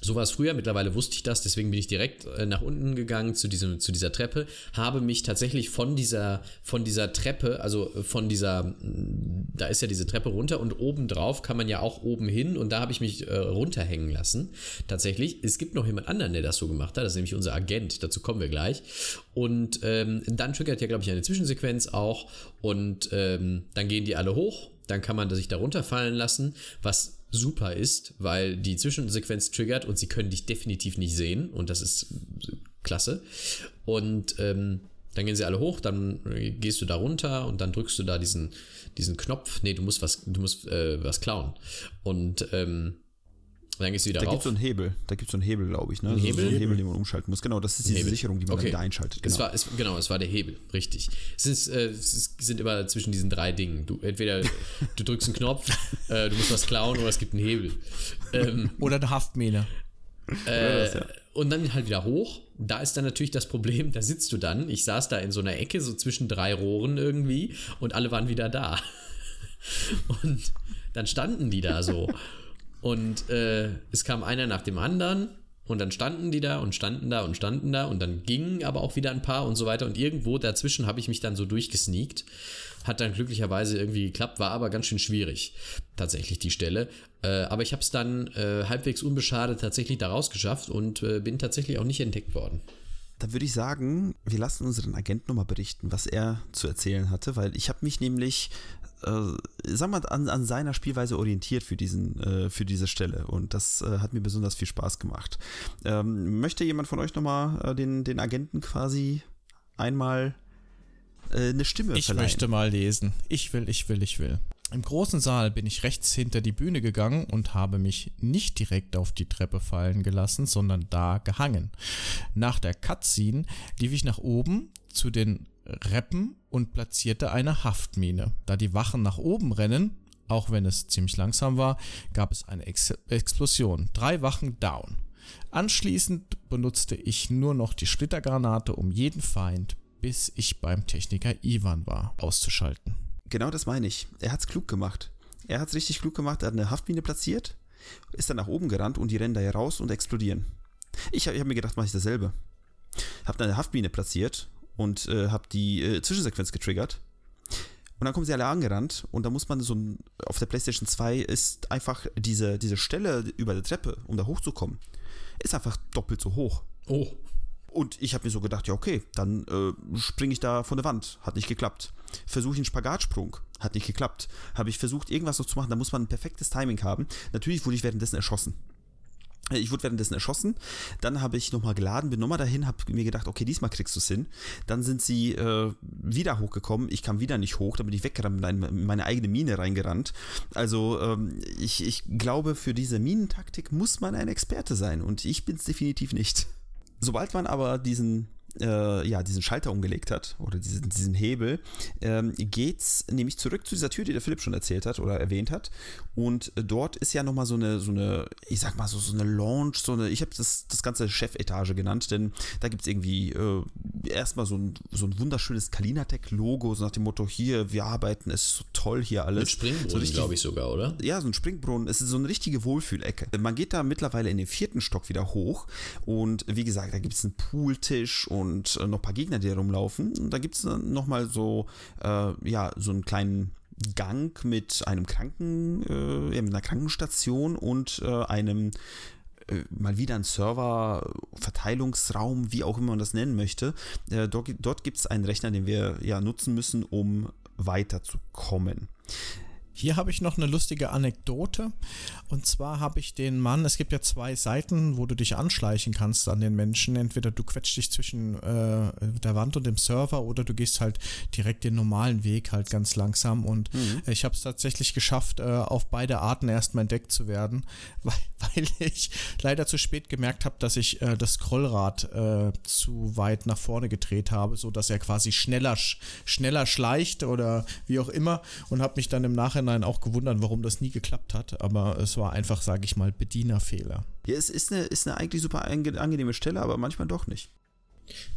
so war es früher, mittlerweile wusste ich das, deswegen bin ich direkt äh, nach unten gegangen zu, diesem, zu dieser Treppe, habe mich tatsächlich von dieser, von dieser Treppe, also äh, von dieser, da ist ja diese Treppe runter und oben drauf kann man ja auch oben hin und da habe ich mich äh, runterhängen lassen. Tatsächlich, es gibt noch jemand anderen, der das so gemacht hat, das ist nämlich unser Agent, dazu kommen wir gleich. Und ähm, dann triggert ja, glaube ich, eine Zwischensequenz auch und ähm, dann gehen die alle hoch, dann kann man sich da runterfallen lassen, was super ist, weil die Zwischensequenz triggert und sie können dich definitiv nicht sehen und das ist klasse. Und ähm, dann gehen sie alle hoch, dann gehst du da runter und dann drückst du da diesen, diesen Knopf. Nee, du musst was, du musst äh, was klauen. Und ähm, dann gehst du wieder Da gibt rauf. es so einen Hebel. Da gibt es so einen Hebel, glaube ich. Ne? Einen So- Hebel? So einen Hebel, den man umschalten muss. Genau, das ist diese Hebel. Sicherung, die man Okay. dann wieder einschaltet. Es Genau. war, es, genau, es war der Hebel, richtig. Es, ist, äh, es sind immer zwischen diesen drei Dingen. Du entweder du drückst einen Knopf, äh, du musst was klauen oder es gibt einen Hebel. Ähm, Oder eine Haftmähne. äh, Und dann halt wieder hoch. Da ist dann natürlich das Problem, da sitzt du dann. Ich saß da in so einer Ecke, so zwischen drei Rohren irgendwie, und alle waren wieder da. Und dann standen die da so. Und äh, es kam einer nach dem anderen. Und dann standen die da und standen da und standen da. Und dann gingen aber auch wieder ein paar und so weiter. Und irgendwo dazwischen habe ich mich dann so durchgesneakt. Hat dann glücklicherweise irgendwie geklappt, war aber ganz schön schwierig, tatsächlich die Stelle. Äh, aber ich habe es dann äh, halbwegs unbeschadet tatsächlich da rausgeschafft und äh, bin tatsächlich auch nicht entdeckt worden. Da würde ich sagen, wir lassen unseren Agenten nochmal berichten, was er zu erzählen hatte, weil ich habe mich nämlich, äh, sag mal, an, an seiner Spielweise orientiert für, diesen, äh, für diese Stelle und das äh, hat mir besonders viel Spaß gemacht. Ähm, möchte jemand von euch nochmal äh, den, den Agenten quasi einmal äh, eine Stimme Ich verleihen? möchte mal lesen. Ich will, ich will, ich will. Im großen Saal bin ich rechts hinter die Bühne gegangen und habe mich nicht direkt auf die Treppe fallen gelassen, sondern da gehangen. Nach der Cutscene lief ich nach oben zu den Reppen und platzierte eine Haftmine. Da die Wachen nach oben rennen, auch wenn es ziemlich langsam war, gab es eine Ex Explosion. Drei Wachen down. Anschließend benutzte ich nur noch die Splittergranate, um jeden Feind, bis ich beim Techniker Ivan war, auszuschalten. Genau das meine ich. Er hat's klug gemacht. Er hat's richtig klug gemacht. Er hat eine Haftmine platziert, ist dann nach oben gerannt und die rennen da hier raus und explodieren. Ich habe hab mir gedacht, mache ich dasselbe. Hab dann eine Haftmine platziert und äh, habe die äh, Zwischensequenz getriggert. Und dann kommen sie alle angerannt und da muss man so ein, auf der PlayStation 2 ist einfach diese, diese Stelle über der Treppe, um da hochzukommen, ist einfach doppelt so hoch. Oh, Und ich habe mir so gedacht, ja, okay, dann äh, springe ich da von der Wand. Hat nicht geklappt. Versuche ich einen Spagatsprung. Hat nicht geklappt. Habe ich versucht, irgendwas noch zu machen. Da muss man ein perfektes Timing haben. Natürlich wurde ich währenddessen erschossen. Ich wurde währenddessen erschossen. Dann habe ich nochmal geladen, bin nochmal dahin, habe mir gedacht, okay, diesmal kriegst du es hin. Dann sind sie äh, wieder hochgekommen. Ich kam wieder nicht hoch, da bin ich weggerannt, in meine eigene Mine reingerannt. Also ähm, ich, ich glaube, für diese Minentaktik muss man ein Experte sein und ich bin es definitiv nicht. Sobald man aber diesen äh, ja, diesen Schalter umgelegt hat oder diesen, diesen Hebel, ähm, es nämlich zurück zu dieser Tür, die der Philipp schon erzählt hat oder erwähnt hat. Und dort ist ja nochmal so eine, so eine, ich sag mal so, so eine Lounge, so eine, ich habe das, das ganze Chefetage genannt, denn da gibt es irgendwie äh, erstmal so ein, so ein wunderschönes Kalinatec-Logo, so nach dem Motto, hier, wir arbeiten, es ist so toll hier alles. Mit Springbrunnen, so glaube ich sogar, oder? Ja, so ein Springbrunnen, es ist so eine richtige Wohlfühlecke. Man geht da mittlerweile in den vierten Stock wieder hoch und wie gesagt, da gibt es einen Pooltisch und und äh, noch ein paar Gegner, die rumlaufen. Und da gibt es dann nochmal so, äh, ja, so einen kleinen Gang mit einem Kranken, äh, mit einer Krankenstation und äh, einem äh, mal wieder ein Server, Verteilungsraum, wie auch immer man das nennen möchte. Äh, dort gibt es einen Rechner, den wir ja nutzen müssen, um weiterzukommen. Hier habe ich noch eine lustige Anekdote. Und zwar habe ich den Mann, es gibt ja zwei Seiten, wo du dich anschleichen kannst an den Menschen. Entweder du quetscht dich zwischen äh, der Wand und dem Server oder du gehst halt direkt den normalen Weg, halt ganz langsam. Und mhm. ich habe es tatsächlich geschafft, äh, auf beide Arten erstmal entdeckt zu werden, weil, weil ich leider zu spät gemerkt habe, dass ich äh, das Scrollrad äh, zu weit nach vorne gedreht habe, sodass er quasi schneller, schneller schleicht oder wie auch immer und habe mich dann im Nachhinein Nachhinein auch gewundert, warum das nie geklappt hat, aber es war einfach, sage ich mal, Bedienerfehler. Ja, es ist eine, ist eine eigentlich super angenehme Stelle, aber manchmal doch nicht.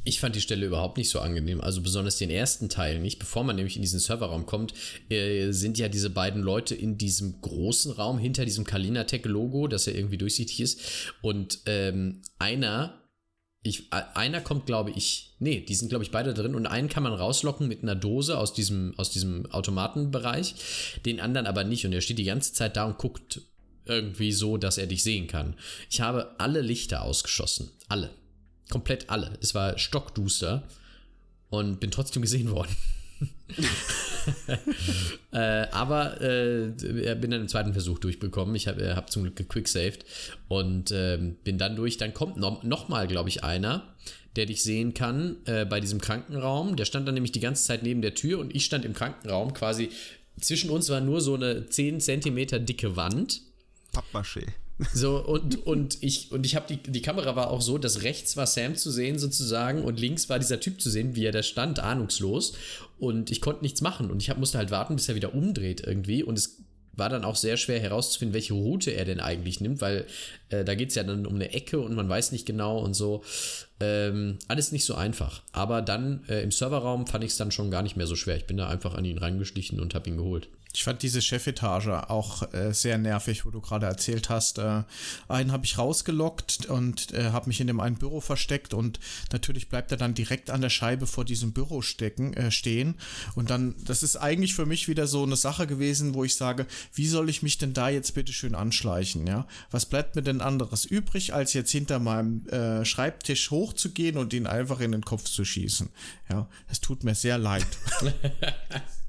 Ich fand die Stelle überhaupt nicht so angenehm, also besonders den ersten Teil nicht. Bevor man nämlich in diesen Serverraum kommt, äh, sind ja diese beiden Leute in diesem großen Raum hinter diesem Kalinatech-Logo, das ja irgendwie durchsichtig ist. Und ähm, einer ich, einer kommt, glaube ich, nee, die sind, glaube ich, beide drin und einen kann man rauslocken mit einer Dose aus diesem, aus diesem Automatenbereich, den anderen aber nicht und er steht die ganze Zeit da und guckt irgendwie so, dass er dich sehen kann. Ich habe alle Lichter ausgeschossen. Alle. Komplett alle. Es war stockduster und bin trotzdem gesehen worden. äh, aber äh, bin dann im zweiten Versuch durchbekommen. Ich habe hab zum Glück gequicksaved und äh, bin dann durch. Dann kommt noch, noch mal, glaube ich, einer, der dich sehen kann äh, bei diesem Krankenraum. Der stand dann nämlich die ganze Zeit neben der Tür und ich stand im Krankenraum. Quasi zwischen uns war nur so eine 10 Zentimeter dicke Wand. Pappmaché. So, und, und ich, und ich habe die, die Kamera war auch so, dass rechts war Sam zu sehen sozusagen und links war dieser Typ zu sehen, wie er da stand, ahnungslos. Und ich konnte nichts machen. Und ich hab, musste halt warten, bis er wieder umdreht irgendwie. Und es war dann auch sehr schwer herauszufinden, welche Route er denn eigentlich nimmt, weil äh, da geht es ja dann um eine Ecke und man weiß nicht genau und so. Ähm, alles nicht so einfach. Aber dann äh, im Serverraum fand ich es dann schon gar nicht mehr so schwer. Ich bin da einfach an ihn reingeschlichen und habe ihn geholt. Ich fand diese Chefetage auch äh, sehr nervig, wo du gerade erzählt hast. Äh, einen habe ich rausgelockt und äh, habe mich in dem einen Büro versteckt und natürlich bleibt er dann direkt an der Scheibe vor diesem Büro stecken, äh, stehen. Und dann, das ist eigentlich für mich wieder so eine Sache gewesen, wo ich sage, wie soll ich mich denn da jetzt bitte schön anschleichen? Ja, was bleibt mir denn anderes übrig, als jetzt hinter meinem äh, Schreibtisch hochzugehen und ihn einfach in den Kopf zu schießen? Ja, es tut mir sehr leid.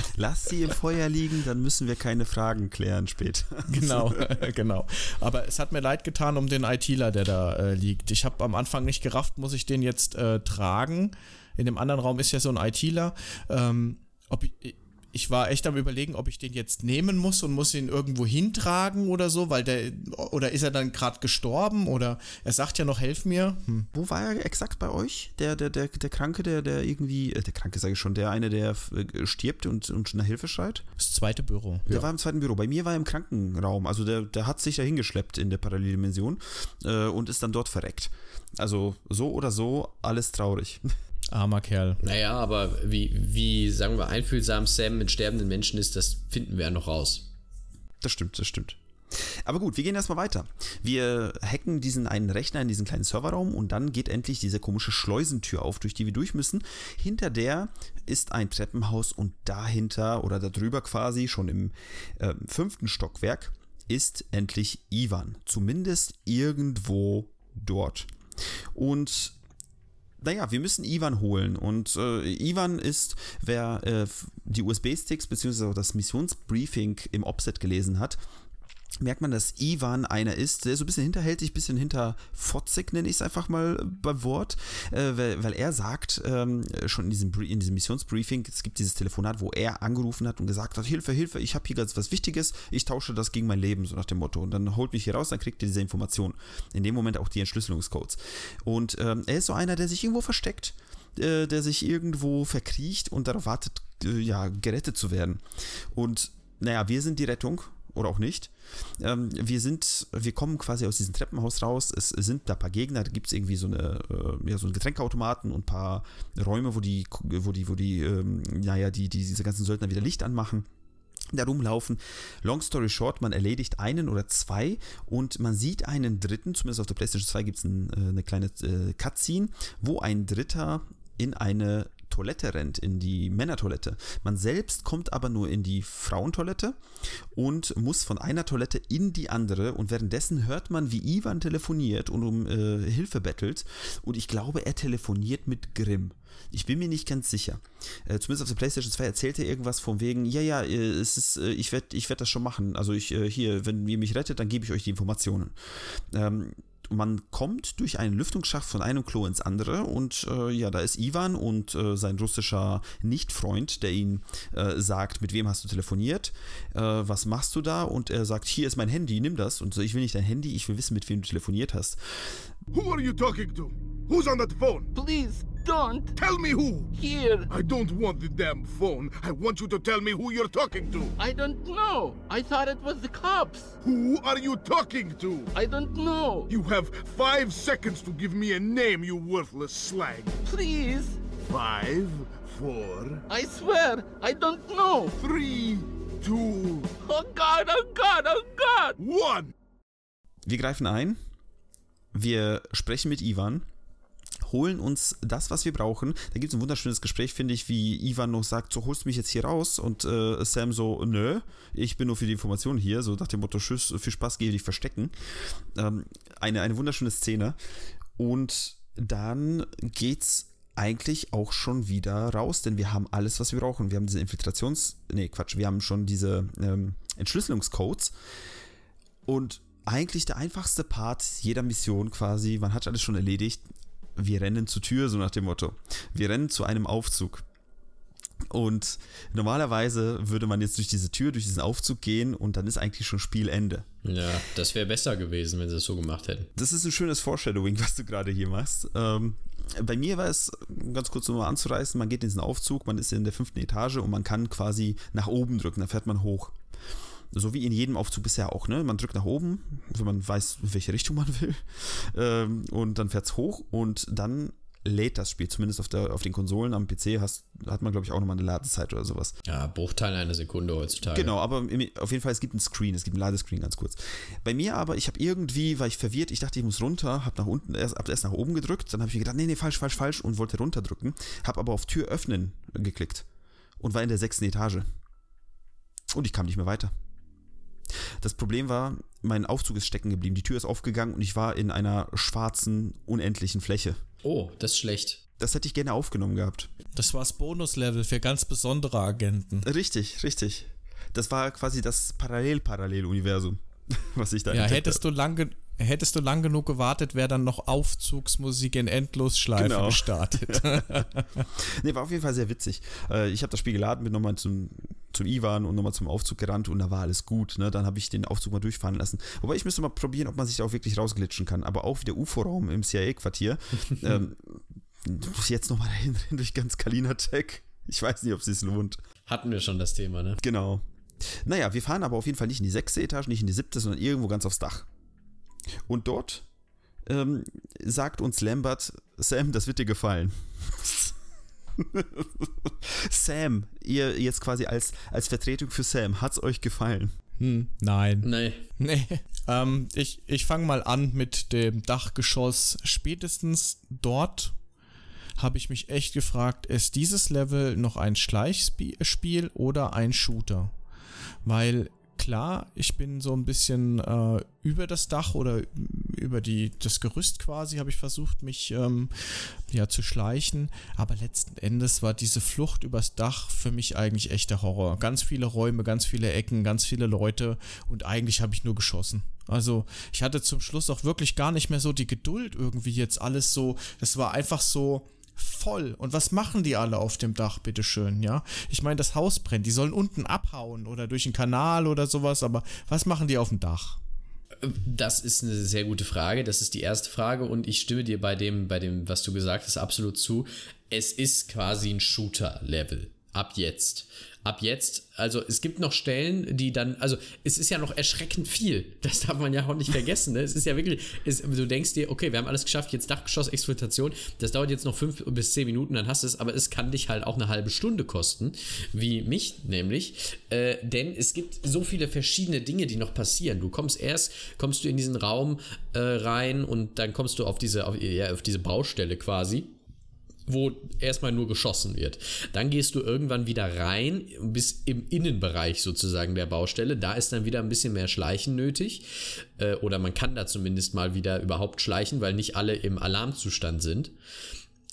Lass sie im Feuer liegen, dann müssen wir keine Fragen klären später. Genau, genau. Aber es hat mir leid getan um den ITler, der da äh, liegt. Ich habe am Anfang nicht gerafft, muss ich den jetzt äh, tragen? In dem anderen Raum ist ja so ein ITler. Ähm, ob ich, ich war echt am überlegen, ob ich den jetzt nehmen muss und muss ihn irgendwo hintragen oder so, weil der, oder ist er dann gerade gestorben oder er sagt ja noch, helf mir. Hm. Wo war er exakt bei euch? Der, der, der, der Kranke, der, der irgendwie, äh, der Kranke sage ich schon, der eine, der äh, stirbt und, und nach Hilfe schreit? Das zweite Büro. Der ja. war im zweiten Büro. Bei mir war er im Krankenraum. Also der, der hat sich da hingeschleppt in der Paralleldimension äh, und ist dann dort verreckt. Also so oder so, alles traurig. Armer Kerl. Naja, aber wie, wie, sagen wir, einfühlsam Sam mit sterbenden Menschen ist, das finden wir ja noch raus. Das stimmt, das stimmt. Aber gut, wir gehen erstmal weiter. Wir hacken diesen einen Rechner in diesen kleinen Serverraum und dann geht endlich diese komische Schleusentür auf, durch die wir durch müssen. Hinter der ist ein Treppenhaus und dahinter oder darüber quasi schon im äh, fünften Stockwerk ist endlich Ivan. Zumindest irgendwo dort. Und naja, wir müssen Ivan holen. Und äh, Ivan ist, wer äh, die USB-Sticks bzw. das Missionsbriefing im Offset gelesen hat, merkt man, dass Ivan einer ist, der so ein bisschen hinterhältig, ein bisschen hinterfotzig, nenne ich es einfach mal beim Wort, äh, weil, weil, er sagt, ähm, schon in diesem, in diesem Missionsbriefing, es gibt dieses Telefonat, wo er angerufen hat und gesagt hat, Hilfe, Hilfe, ich habe hier ganz was Wichtiges, ich tausche das gegen mein Leben, so nach dem Motto. Und dann holt mich hier raus, dann kriegt ihr diese Information. In dem Moment auch die Entschlüsselungscodes. Und ähm, er ist so einer, der sich irgendwo versteckt, äh, der sich irgendwo verkriecht und darauf wartet, äh, ja, gerettet zu werden. Und naja, wir sind die Rettung oder auch nicht. Ähm, wir sind, wir kommen quasi aus diesem Treppenhaus raus. Es sind da ein paar Gegner. Da gibt es irgendwie so eine, äh, ja, so einen Getränkeautomaten und ein paar Räume, wo die, wo die, wo die, ähm, naja, die, die, diese ganzen Söldner wieder Licht anmachen da rumlaufen. Long story short, man erledigt einen oder zwei und man sieht einen dritten, zumindest auf der PlayStation 2 gibt es ein, äh, eine kleine äh, Cutscene, wo ein Dritter in eine Toilette rennt, in die Männertoilette. Man selbst kommt aber nur in die Frauentoilette und muss von einer Toilette in die andere und währenddessen hört man, wie Ivan telefoniert und um äh, Hilfe bettelt und ich glaube, er telefoniert mit Grimm. Ich bin mir nicht ganz sicher. Äh, zumindest auf der PlayStation 2 erzählt er irgendwas von wegen, ja, ja, äh, es ist, äh, ich werde ich werd das schon machen. Also ich, äh, hier, wenn ihr mich rettet, dann gebe ich euch die Informationen. Ähm, man kommt durch einen Lüftungsschacht von einem Klo ins andere und äh, ja, da ist Ivan und äh, sein russischer Nichtfreund, der ihn äh, sagt, mit wem hast du telefoniert, äh, was machst du da? Und er sagt, hier ist mein Handy, nimm das. Und so, ich will nicht dein Handy, ich will wissen, mit wem du telefoniert hast. Who are you talking to? Who's on that phone? Please, don't. Tell me who. Here. I don't want the damn phone. I want you to tell me who you're talking to. I don't know. I thought it was the cops. Who are you talking to? I don't know. You have five seconds to give me a name, you worthless slag. Please. Five, four. I swear, I don't know. Three, two. Oh God, oh God, oh God. One. Wir greifen ein. Wir sprechen mit Ivan holen uns das, was wir brauchen. Da gibt es ein wunderschönes Gespräch, finde ich, wie Ivan noch sagt, so holst du mich jetzt hier raus und äh, Sam so, nö, ich bin nur für die Information hier, so nach dem Motto, tschüss, viel Spaß, gehe dich verstecken. Ähm, eine, eine wunderschöne Szene und dann geht's eigentlich auch schon wieder raus, denn wir haben alles, was wir brauchen. Wir haben diese Infiltrations-, nee, Quatsch, wir haben schon diese ähm, Entschlüsselungscodes und eigentlich der einfachste Part jeder Mission quasi, man hat alles schon erledigt, wir rennen zur Tür, so nach dem Motto. Wir rennen zu einem Aufzug. Und normalerweise würde man jetzt durch diese Tür, durch diesen Aufzug gehen und dann ist eigentlich schon Spielende. Ja, das wäre besser gewesen, wenn sie es so gemacht hätten. Das ist ein schönes Foreshadowing, was du gerade hier machst. Ähm, bei mir war es, ganz kurz nochmal anzureißen, man geht in diesen Aufzug, man ist in der fünften Etage und man kann quasi nach oben drücken, dann fährt man hoch. So wie in jedem Aufzug bisher auch, ne? Man drückt nach oben, wenn man weiß, in welche Richtung man will. Ähm, und dann fährt es hoch und dann lädt das Spiel, zumindest auf, der, auf den Konsolen. Am PC hast, hat man, glaube ich, auch nochmal eine Ladezeit oder sowas. Ja, Bruchteil einer Sekunde heutzutage. Genau, aber auf jeden Fall, es gibt einen Screen, es gibt einen Ladescreen, ganz kurz. Bei mir aber, ich habe irgendwie, war ich verwirrt, ich dachte, ich muss runter, habe nach unten, erst, hab erst nach oben gedrückt, dann habe ich mir gedacht, nee, nee, falsch, falsch, falsch und wollte runterdrücken, habe aber auf Tür öffnen geklickt und war in der sechsten Etage. Und ich kam nicht mehr weiter. Das Problem war, mein Aufzug ist stecken geblieben. Die Tür ist aufgegangen und ich war in einer schwarzen, unendlichen Fläche. Oh, das ist schlecht. Das hätte ich gerne aufgenommen gehabt. Das war das Bonuslevel für ganz besondere Agenten. Richtig, richtig. Das war quasi das Parallel-Parallel-Universum, was ich da Ja, hättest du lange hättest du lang genug gewartet, wäre dann noch Aufzugsmusik in Endlosschleife genau. gestartet. nee, war auf jeden Fall sehr witzig. Äh, ich habe das Spiel geladen, bin nochmal zum, zum Ivan und nochmal zum Aufzug gerannt und da war alles gut. Ne? Dann habe ich den Aufzug mal durchfahren lassen. Wobei ich müsste mal probieren, ob man sich da auch wirklich rausglitschen kann. Aber auch wie der UFO-Raum im CIA-Quartier. ähm, jetzt nochmal dahin durch ganz Kalina Tech. Ich weiß nicht, ob es sich lohnt. Hatten wir schon das Thema, ne? Genau. Naja, wir fahren aber auf jeden Fall nicht in die sechste Etage, nicht in die siebte, sondern irgendwo ganz aufs Dach. Und dort ähm, sagt uns Lambert, Sam, das wird dir gefallen. Sam, ihr jetzt quasi als, als Vertretung für Sam, hat's euch gefallen? Hm, nein. Nee. Nee. Ähm, ich ich fange mal an mit dem Dachgeschoss. Spätestens dort habe ich mich echt gefragt, ist dieses Level noch ein Schleichspiel oder ein Shooter? Weil klar, ich bin so ein bisschen äh, über das Dach oder über die, das Gerüst quasi habe ich versucht, mich ähm, ja, zu schleichen. Aber letzten Endes war diese Flucht übers Dach für mich eigentlich echter Horror. Ganz viele Räume, ganz viele Ecken, ganz viele Leute und eigentlich habe ich nur geschossen. Also ich hatte zum Schluss auch wirklich gar nicht mehr so die Geduld irgendwie jetzt alles so. Das war einfach so voll. Und was machen die alle auf dem Dach, bitteschön, ja? Ich meine, das Haus brennt. Die sollen unten abhauen oder durch einen Kanal oder sowas, aber was machen die auf dem Dach? Das ist eine sehr gute Frage. Das ist die erste Frage und ich stimme dir bei dem, bei dem, was du gesagt hast, absolut zu. Es ist quasi ein Shooter-Level. Ab jetzt ab jetzt, also es gibt noch Stellen, die dann, also es ist ja noch erschreckend viel. Das darf man ja auch nicht vergessen. Ne? Es ist ja wirklich, es, du denkst dir, okay, wir haben alles geschafft, jetzt Dachgeschoss, Exploitation, das dauert jetzt noch fünf bis zehn Minuten, dann hast du es, aber es kann dich halt auch eine halbe Stunde kosten, wie mich nämlich, äh, denn es gibt so viele verschiedene Dinge, die noch passieren. Du kommst erst, kommst du in diesen Raum äh, rein und dann kommst du auf diese, auf, ja, auf diese Baustelle quasi wo erstmal nur geschossen wird. Dann gehst du irgendwann wieder rein, bis im Innenbereich sozusagen der Baustelle. Da ist dann wieder ein bisschen mehr Schleichen nötig. Äh, oder man kann da zumindest mal wieder überhaupt schleichen, weil nicht alle im Alarmzustand sind.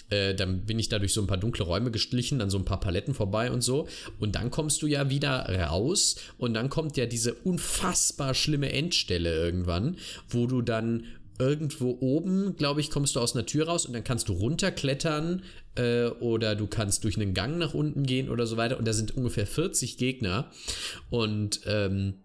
Äh, dann bin ich da durch so ein paar dunkle Räume geschlichen, dann so ein paar Paletten vorbei und so. Und dann kommst du ja wieder raus und dann kommt ja diese unfassbar schlimme Endstelle irgendwann, wo du dann irgendwo oben, glaube ich, kommst du aus einer Tür raus und dann kannst du runterklettern äh, oder du kannst durch einen Gang nach unten gehen oder so weiter. Und da sind ungefähr 40 Gegner. Und ähm,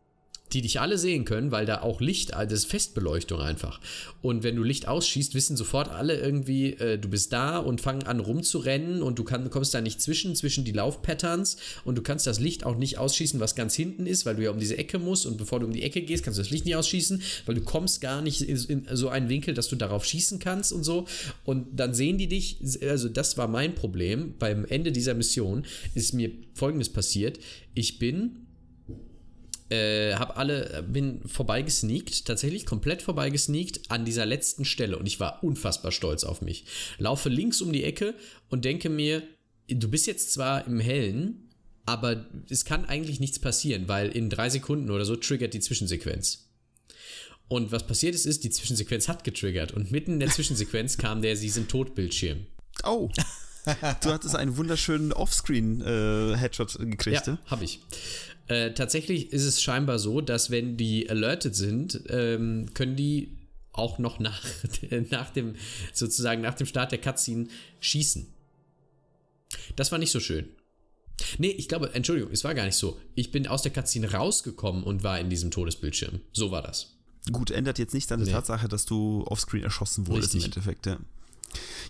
die dich alle sehen können, weil da auch Licht, das ist Festbeleuchtung einfach. Und wenn du Licht ausschießt, wissen sofort alle irgendwie, äh, du bist da und fangen an rumzurennen und du kann, kommst da nicht zwischen, zwischen die Laufpatterns und du kannst das Licht auch nicht ausschießen, was ganz hinten ist, weil du ja um diese Ecke musst und bevor du um die Ecke gehst, kannst du das Licht nicht ausschießen, weil du kommst gar nicht in so einen Winkel, dass du darauf schießen kannst und so. Und dann sehen die dich, also das war mein Problem. Beim Ende dieser Mission ist mir folgendes passiert. Ich bin äh, habe alle, bin vorbeigesneakt, tatsächlich komplett vorbeigesneakt an dieser letzten Stelle und ich war unfassbar stolz auf mich. Laufe links um die Ecke und denke mir, du bist jetzt zwar im Hellen, aber es kann eigentlich nichts passieren, weil in drei Sekunden oder so triggert die Zwischensequenz. Und was passiert ist, ist, die Zwischensequenz hat getriggert und mitten in der Zwischensequenz kam der Sie sind tot Bildschirm. Oh. Du hattest einen wunderschönen Offscreen-Headshot äh, gekriegt, ja? habe ich. Äh, tatsächlich ist es scheinbar so, dass wenn die alerted sind, ähm, können die auch noch nach, nach dem, sozusagen nach dem Start der Cutscene schießen. Das war nicht so schön. Nee, ich glaube, Entschuldigung, es war gar nicht so. Ich bin aus der Cutscene rausgekommen und war in diesem Todesbildschirm. So war das. Gut, ändert jetzt nicht an der nee. Tatsache, dass du offscreen erschossen wurdest Richtig. im Endeffekt, ja.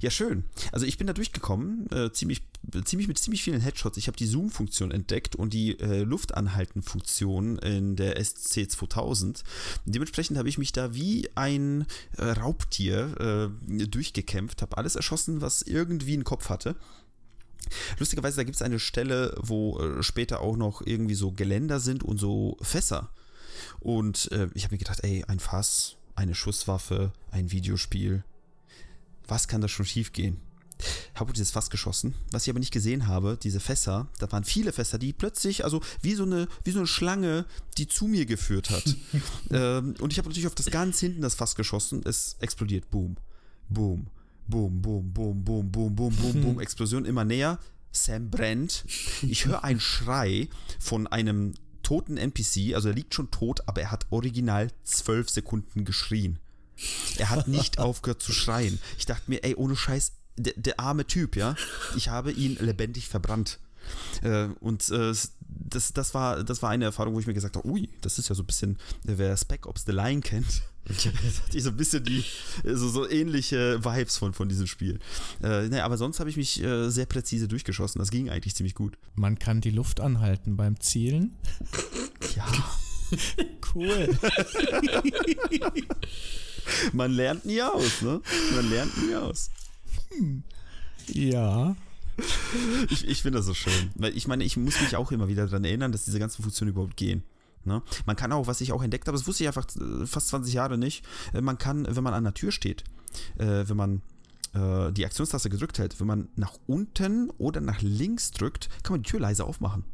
Ja, schön. Also ich bin da durchgekommen, äh, ziemlich, ziemlich mit ziemlich vielen Headshots. Ich habe die Zoom-Funktion entdeckt und die äh, Luftanhalten-Funktion in der SC2000. Dementsprechend habe ich mich da wie ein äh, Raubtier äh, durchgekämpft, habe alles erschossen, was irgendwie einen Kopf hatte. Lustigerweise, da gibt es eine Stelle, wo äh, später auch noch irgendwie so Geländer sind und so Fässer. Und äh, ich habe mir gedacht, ey, ein Fass, eine Schusswaffe, ein Videospiel, was kann da schon schief gehen? Habe dieses Fass geschossen. Was ich aber nicht gesehen habe, diese Fässer, da waren viele Fässer, die plötzlich, also wie so eine, wie so eine Schlange, die zu mir geführt hat. ähm, und ich habe natürlich auf das ganz hinten das Fass geschossen. Es explodiert. Boom. Boom. Boom, boom, boom, boom, boom, boom, boom, boom. Explosion immer näher. Sam brennt. Ich höre einen Schrei von einem toten NPC. Also er liegt schon tot, aber er hat original zwölf Sekunden geschrien. Er hat nicht aufgehört zu schreien. Ich dachte mir, ey, ohne Scheiß, der, der arme Typ, ja, ich habe ihn lebendig verbrannt. Äh, und äh, das, das, war, das war eine Erfahrung, wo ich mir gesagt habe, ui, das ist ja so ein bisschen, wer Spec Ops The Line kennt, das hatte ich so ein bisschen die, so, so ähnliche Vibes von, von diesem Spiel. Äh, naja, aber sonst habe ich mich äh, sehr präzise durchgeschossen. Das ging eigentlich ziemlich gut. Man kann die Luft anhalten beim Zielen. Ja. cool. Man lernt nie aus, ne? Man lernt nie aus. Hm. Ja. Ich, ich finde das so schön. Weil ich meine, ich muss mich auch immer wieder daran erinnern, dass diese ganzen Funktionen überhaupt gehen. Ne? Man kann auch, was ich auch entdeckt habe, das wusste ich einfach äh, fast 20 Jahre nicht, äh, man kann, wenn man an der Tür steht, äh, wenn man die Aktionstaste gedrückt hält, wenn man nach unten oder nach links drückt, kann man die Tür leise aufmachen.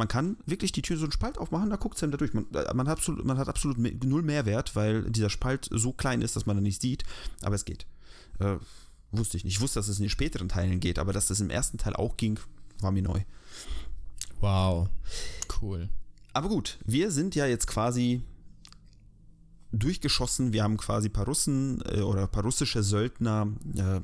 Man kann wirklich die Tür so einen Spalt aufmachen, da guckt Sam da durch. Man, äh, man, hat absolut, man hat absolut null Mehrwert, weil dieser Spalt so klein ist, dass man da nicht sieht, aber es geht. Äh, wusste ich nicht. Ich wusste, dass es in den späteren Teilen geht, aber dass das im ersten Teil auch ging, war mir neu. Wow. Cool. Aber gut, wir sind ja jetzt quasi durchgeschossen. Wir haben quasi ein paar Russen äh, oder ein paar russische Söldner äh,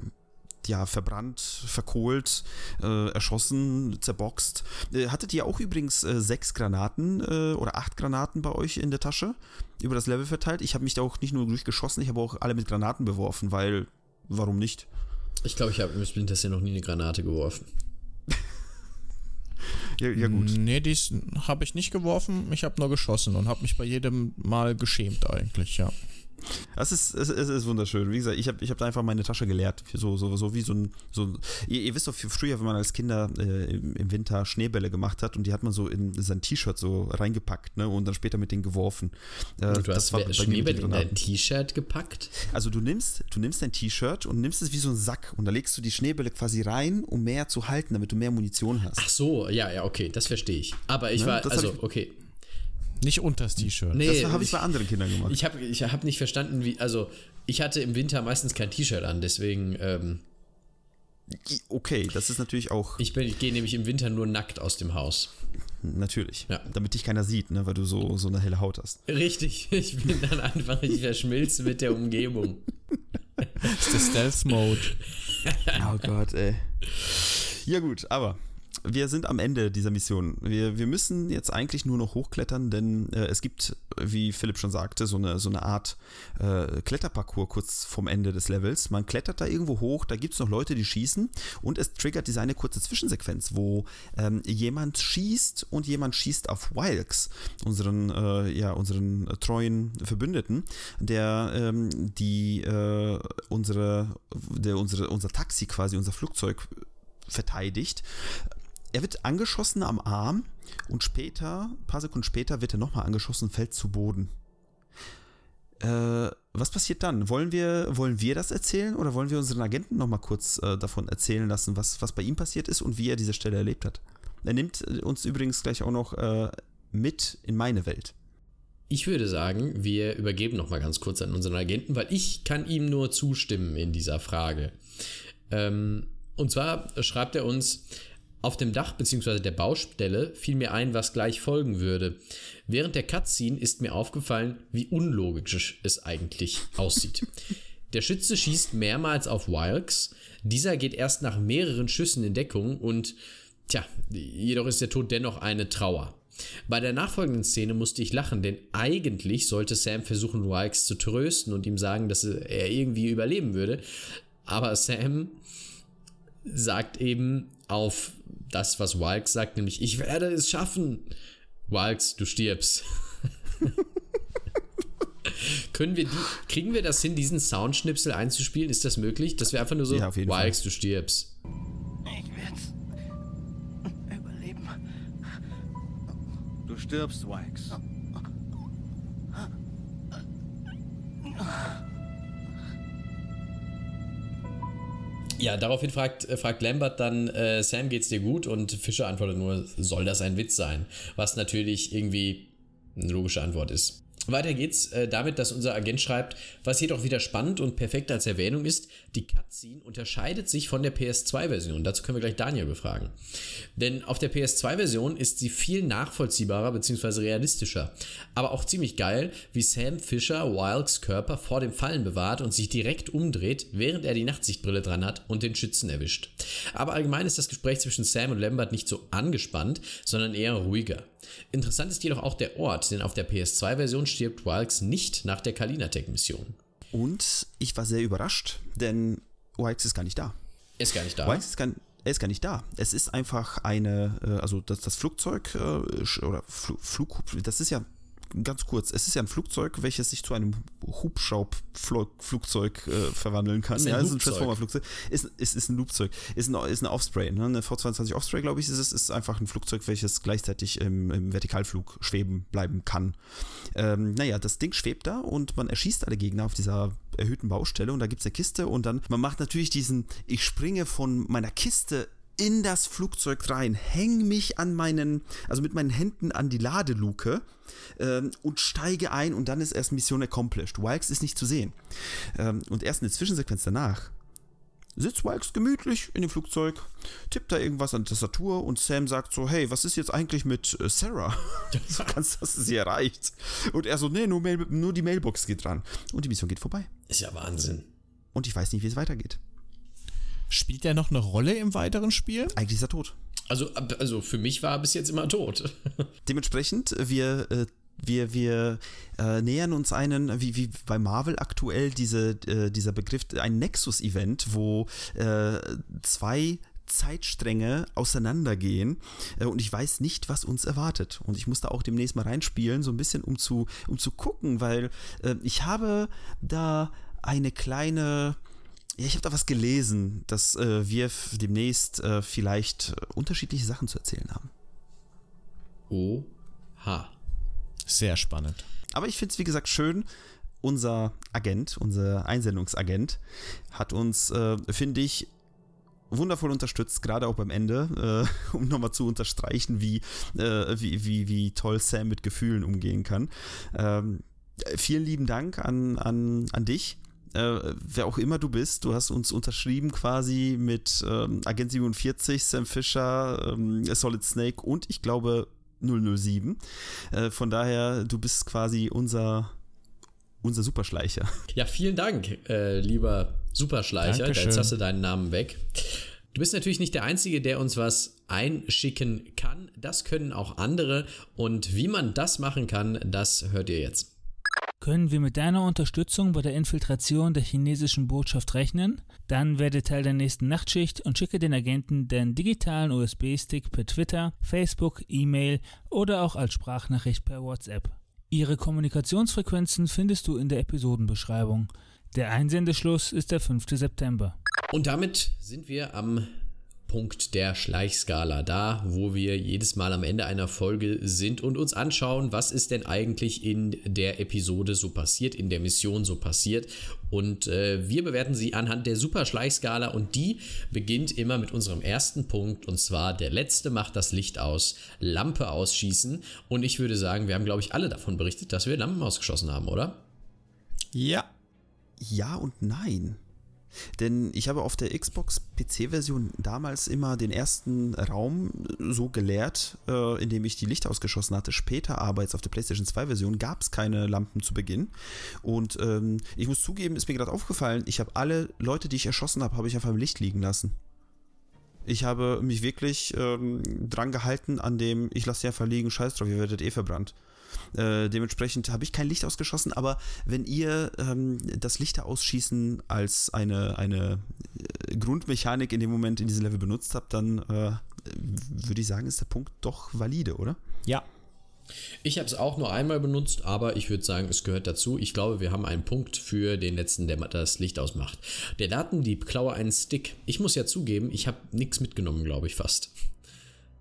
ja, verbrannt, verkohlt, äh, erschossen, zerboxt. Äh, hattet ihr auch übrigens äh, sechs Granaten äh, oder acht Granaten bei euch in der Tasche über das Level verteilt? Ich habe mich da auch nicht nur durchgeschossen, ich habe auch alle mit Granaten beworfen, weil warum nicht? Ich glaube, ich habe im Splinter Cell noch nie eine Granate geworfen. Ja, ja gut. Nee, dies habe ich nicht geworfen. Ich habe nur geschossen und habe mich bei jedem Mal geschämt eigentlich, ja. Das ist, es, es ist wunderschön. Wie gesagt, ich habe ich hab da einfach meine Tasche geleert. So, so, so wie so ein. So, ihr, ihr wisst doch früher, wenn man als Kinder äh, im, im, Winter Schneebälle gemacht hat und die hat man so in sein T-Shirt so reingepackt ne, und dann später mit denen geworfen. Äh, du hast Schneebälle in dein T-Shirt gepackt? Also du nimmst, du nimmst dein T-Shirt und nimmst es wie so ein Sack und da legst du die Schneebälle quasi rein, um mehr zu halten, damit du mehr Munition hast. Ach so, ja, ja, okay, das verstehe ich. Aber ich ne, war, also, ich, okay. Nicht unter das T-Shirt. Nee, das habe ich bei anderen Kindern gemacht. Ich habe ich hab nicht verstanden, wie. Also, ich hatte im Winter meistens kein T-Shirt an, deswegen. Ähm, okay, das ist natürlich auch. Ich, ich gehe nämlich im Winter nur nackt aus dem Haus. Natürlich. Ja. Damit dich keiner sieht, ne, weil du so, so eine helle Haut hast. Richtig. Ich bin dann einfach, ich verschmilze mit der Umgebung. das ist der Stealth-Mode. oh Gott, ey. Ja, gut, aber wir sind am Ende dieser Mission. Wir, wir müssen jetzt eigentlich nur noch hochklettern, denn äh, es gibt, wie Philipp schon sagte, so eine, so eine Art äh, Kletterparcours kurz vorm Ende des Levels. Man klettert da irgendwo hoch, da gibt es noch Leute, die schießen und es triggert diese eine kurze Zwischensequenz, wo ähm, jemand schießt und jemand schießt auf Wilkes, unseren, äh, ja, unseren treuen Verbündeten, der ähm, die äh, unsere, der unsere, unser Taxi quasi, unser Flugzeug verteidigt. Er wird angeschossen am Arm und später, ein paar Sekunden später, wird er nochmal angeschossen und fällt zu Boden. Äh, was passiert dann? Wollen wir, wollen wir das erzählen oder wollen wir unseren Agenten nochmal kurz äh, davon erzählen lassen, was, was bei ihm passiert ist und wie er diese Stelle erlebt hat? Er nimmt uns übrigens gleich auch noch äh, mit in meine Welt. Ich würde sagen, wir übergeben nochmal ganz kurz an unseren Agenten, weil ich kann ihm nur zustimmen in dieser Frage. Ähm, und zwar schreibt er uns, auf dem Dach bzw. der Baustelle fiel mir ein, was gleich folgen würde. Während der Cutscene ist mir aufgefallen, wie unlogisch es eigentlich aussieht. Der Schütze schießt mehrmals auf Wilkes, dieser geht erst nach mehreren Schüssen in Deckung und, tja, jedoch ist der Tod dennoch eine Trauer. Bei der nachfolgenden Szene musste ich lachen, denn eigentlich sollte Sam versuchen, Wilkes zu trösten und ihm sagen, dass er irgendwie überleben würde. Aber Sam sagt eben auf das, was Wilkes sagt, nämlich ich werde es schaffen. Wilkes, du stirbst. Können wir die, kriegen wir das hin, diesen Soundschnipsel einzuspielen? Ist das möglich? Dass wir einfach nur so, ja, Wilkes, du stirbst. Ich werd's überleben. Du stirbst, Wilkes. Ja, daraufhin fragt, äh, fragt Lambert dann, äh, Sam, geht's dir gut? Und Fischer antwortet nur, soll das ein Witz sein? Was natürlich irgendwie eine logische Antwort ist. Weiter geht's äh, damit, dass unser Agent schreibt, was jedoch wieder spannend und perfekt als Erwähnung ist, die Cutscene unterscheidet sich von der PS2-Version. Dazu können wir gleich Daniel befragen. Denn auf der PS2-Version ist sie viel nachvollziehbarer bzw. realistischer. Aber auch ziemlich geil, wie Sam Fisher Wilds Körper vor dem Fallen bewahrt und sich direkt umdreht, während er die Nachtsichtbrille dran hat und den Schützen erwischt. Aber allgemein ist das Gespräch zwischen Sam und Lambert nicht so angespannt, sondern eher ruhiger. Interessant ist jedoch auch der Ort, denn auf der PS2-Version stirbt Wilkes nicht nach der Kalinatech-Mission. Und ich war sehr überrascht, denn Wilkes ist gar nicht da. Ist gar nicht da. Wilkes ist gar, er ist gar nicht da. Es ist einfach eine, äh, also das, das Flugzeug äh, oder Flug, das ist ja ganz kurz, es ist ja ein Flugzeug, welches sich zu einem Hubschraubflugzeug äh, verwandeln kann. Ist ja, es ist ein Transformer-Flugzeug. Ist, ist, ist ein Flugzeug. Ist ein, ist eine Offspray, ne? Eine V22 Offspray, glaube ich, ist es. Ist einfach ein Flugzeug, welches gleichzeitig im, im Vertikalflug schweben bleiben kann. Ähm, naja, das Ding schwebt da und man erschießt alle Gegner auf dieser erhöhten Baustelle und da gibt es eine Kiste und dann, man macht natürlich diesen, ich springe von meiner Kiste in das Flugzeug rein, hänge mich an meinen, also mit meinen Händen an die Ladeluke ähm, und steige ein und dann ist erst Mission accomplished. Wilkes ist nicht zu sehen. Ähm, und erst in der Zwischensequenz danach sitzt Wilkes gemütlich in dem Flugzeug, tippt da irgendwas an die Tastatur und Sam sagt so, hey, was ist jetzt eigentlich mit äh, Sarah? du kannst, dass sie erreicht. Und er so, nee, nur, Mail, nur die Mailbox geht dran. Und die Mission geht vorbei. Ist ja Wahnsinn. Und ich weiß nicht, wie es weitergeht. Spielt er noch eine Rolle im weiteren Spiel? Eigentlich ist er tot. Also, also für mich war er bis jetzt immer tot. Dementsprechend, wir äh, wir, wir äh, nähern uns einen, wie, wie bei Marvel aktuell, diese, äh, dieser Begriff, ein Nexus-Event, wo äh, zwei Zeitstränge auseinandergehen äh, und ich weiß nicht, was uns erwartet. Und ich musste auch demnächst mal reinspielen, so ein bisschen, um zu, um zu gucken, weil äh, ich habe da eine kleine, ja, ich habe da was gelesen, dass äh, wir demnächst äh, vielleicht äh, unterschiedliche Sachen zu erzählen haben. Oha. Sehr spannend. Aber ich finde es, wie gesagt, schön. Unser Agent, unser Einsendungsagent, hat uns, äh, finde ich, wundervoll unterstützt, gerade auch beim Ende, äh, um nochmal zu unterstreichen, wie, äh, wie, wie, wie toll Sam mit Gefühlen umgehen kann. Ähm, vielen lieben Dank an, an, an dich. Äh, wer auch immer du bist, du hast uns unterschrieben quasi mit ähm, Agent 47, Sam Fisher, ähm, Solid Snake und ich glaube 007. Äh, von daher, du bist quasi unser, unser Superschleicher. Ja, vielen Dank, äh, lieber Superschleicher. Dankeschön. Jetzt hast du deinen Namen weg. Du bist natürlich nicht der Einzige, der uns was einschicken kann. Das können auch andere. Und wie man das machen kann, das hört ihr jetzt. Können wir mit deiner Unterstützung bei der Infiltration der chinesischen Botschaft rechnen? Dann werde Teil der nächsten Nachtschicht und schicke den Agenten den digitalen USB-Stick per Twitter, Facebook, E-Mail oder auch als Sprachnachricht per WhatsApp. Ihre Kommunikationsfrequenzen findest du in der Episodenbeschreibung. Der Einsendeschluss ist der 5. September. Und damit sind wir am Punkt der Schleichskala, da wo wir jedes Mal am Ende einer Folge sind und uns anschauen, was ist denn eigentlich in der Episode so passiert, in der Mission so passiert. Und äh, wir bewerten sie anhand der Superschleichskala und die beginnt immer mit unserem ersten Punkt und zwar der letzte macht das Licht aus, Lampe ausschießen. Und ich würde sagen, wir haben, glaube ich, alle davon berichtet, dass wir Lampen ausgeschossen haben, oder? Ja. Ja und nein. Denn ich habe auf der Xbox PC-Version damals immer den ersten Raum so geleert, äh, in dem ich die Lichter ausgeschossen hatte. Später aber jetzt auf der PlayStation 2-Version gab es keine Lampen zu Beginn. Und ähm, ich muss zugeben, ist mir gerade aufgefallen, ich habe alle Leute, die ich erschossen habe, habe ich einfach im Licht liegen lassen. Ich habe mich wirklich ähm, dran gehalten an dem, ich lasse sie einfach liegen, scheiß drauf, ihr werdet eh verbrannt. Äh, dementsprechend habe ich kein Licht ausgeschossen, aber wenn ihr ähm, das Lichter ausschießen als eine, eine äh, Grundmechanik in dem Moment in diesem Level benutzt habt, dann äh, würde ich sagen, ist der Punkt doch valide, oder? Ja. Ich habe es auch nur einmal benutzt, aber ich würde sagen, es gehört dazu. Ich glaube, wir haben einen Punkt für den letzten, der das Licht ausmacht. Der Datendieb klaue einen Stick. Ich muss ja zugeben, ich habe nichts mitgenommen, glaube ich fast.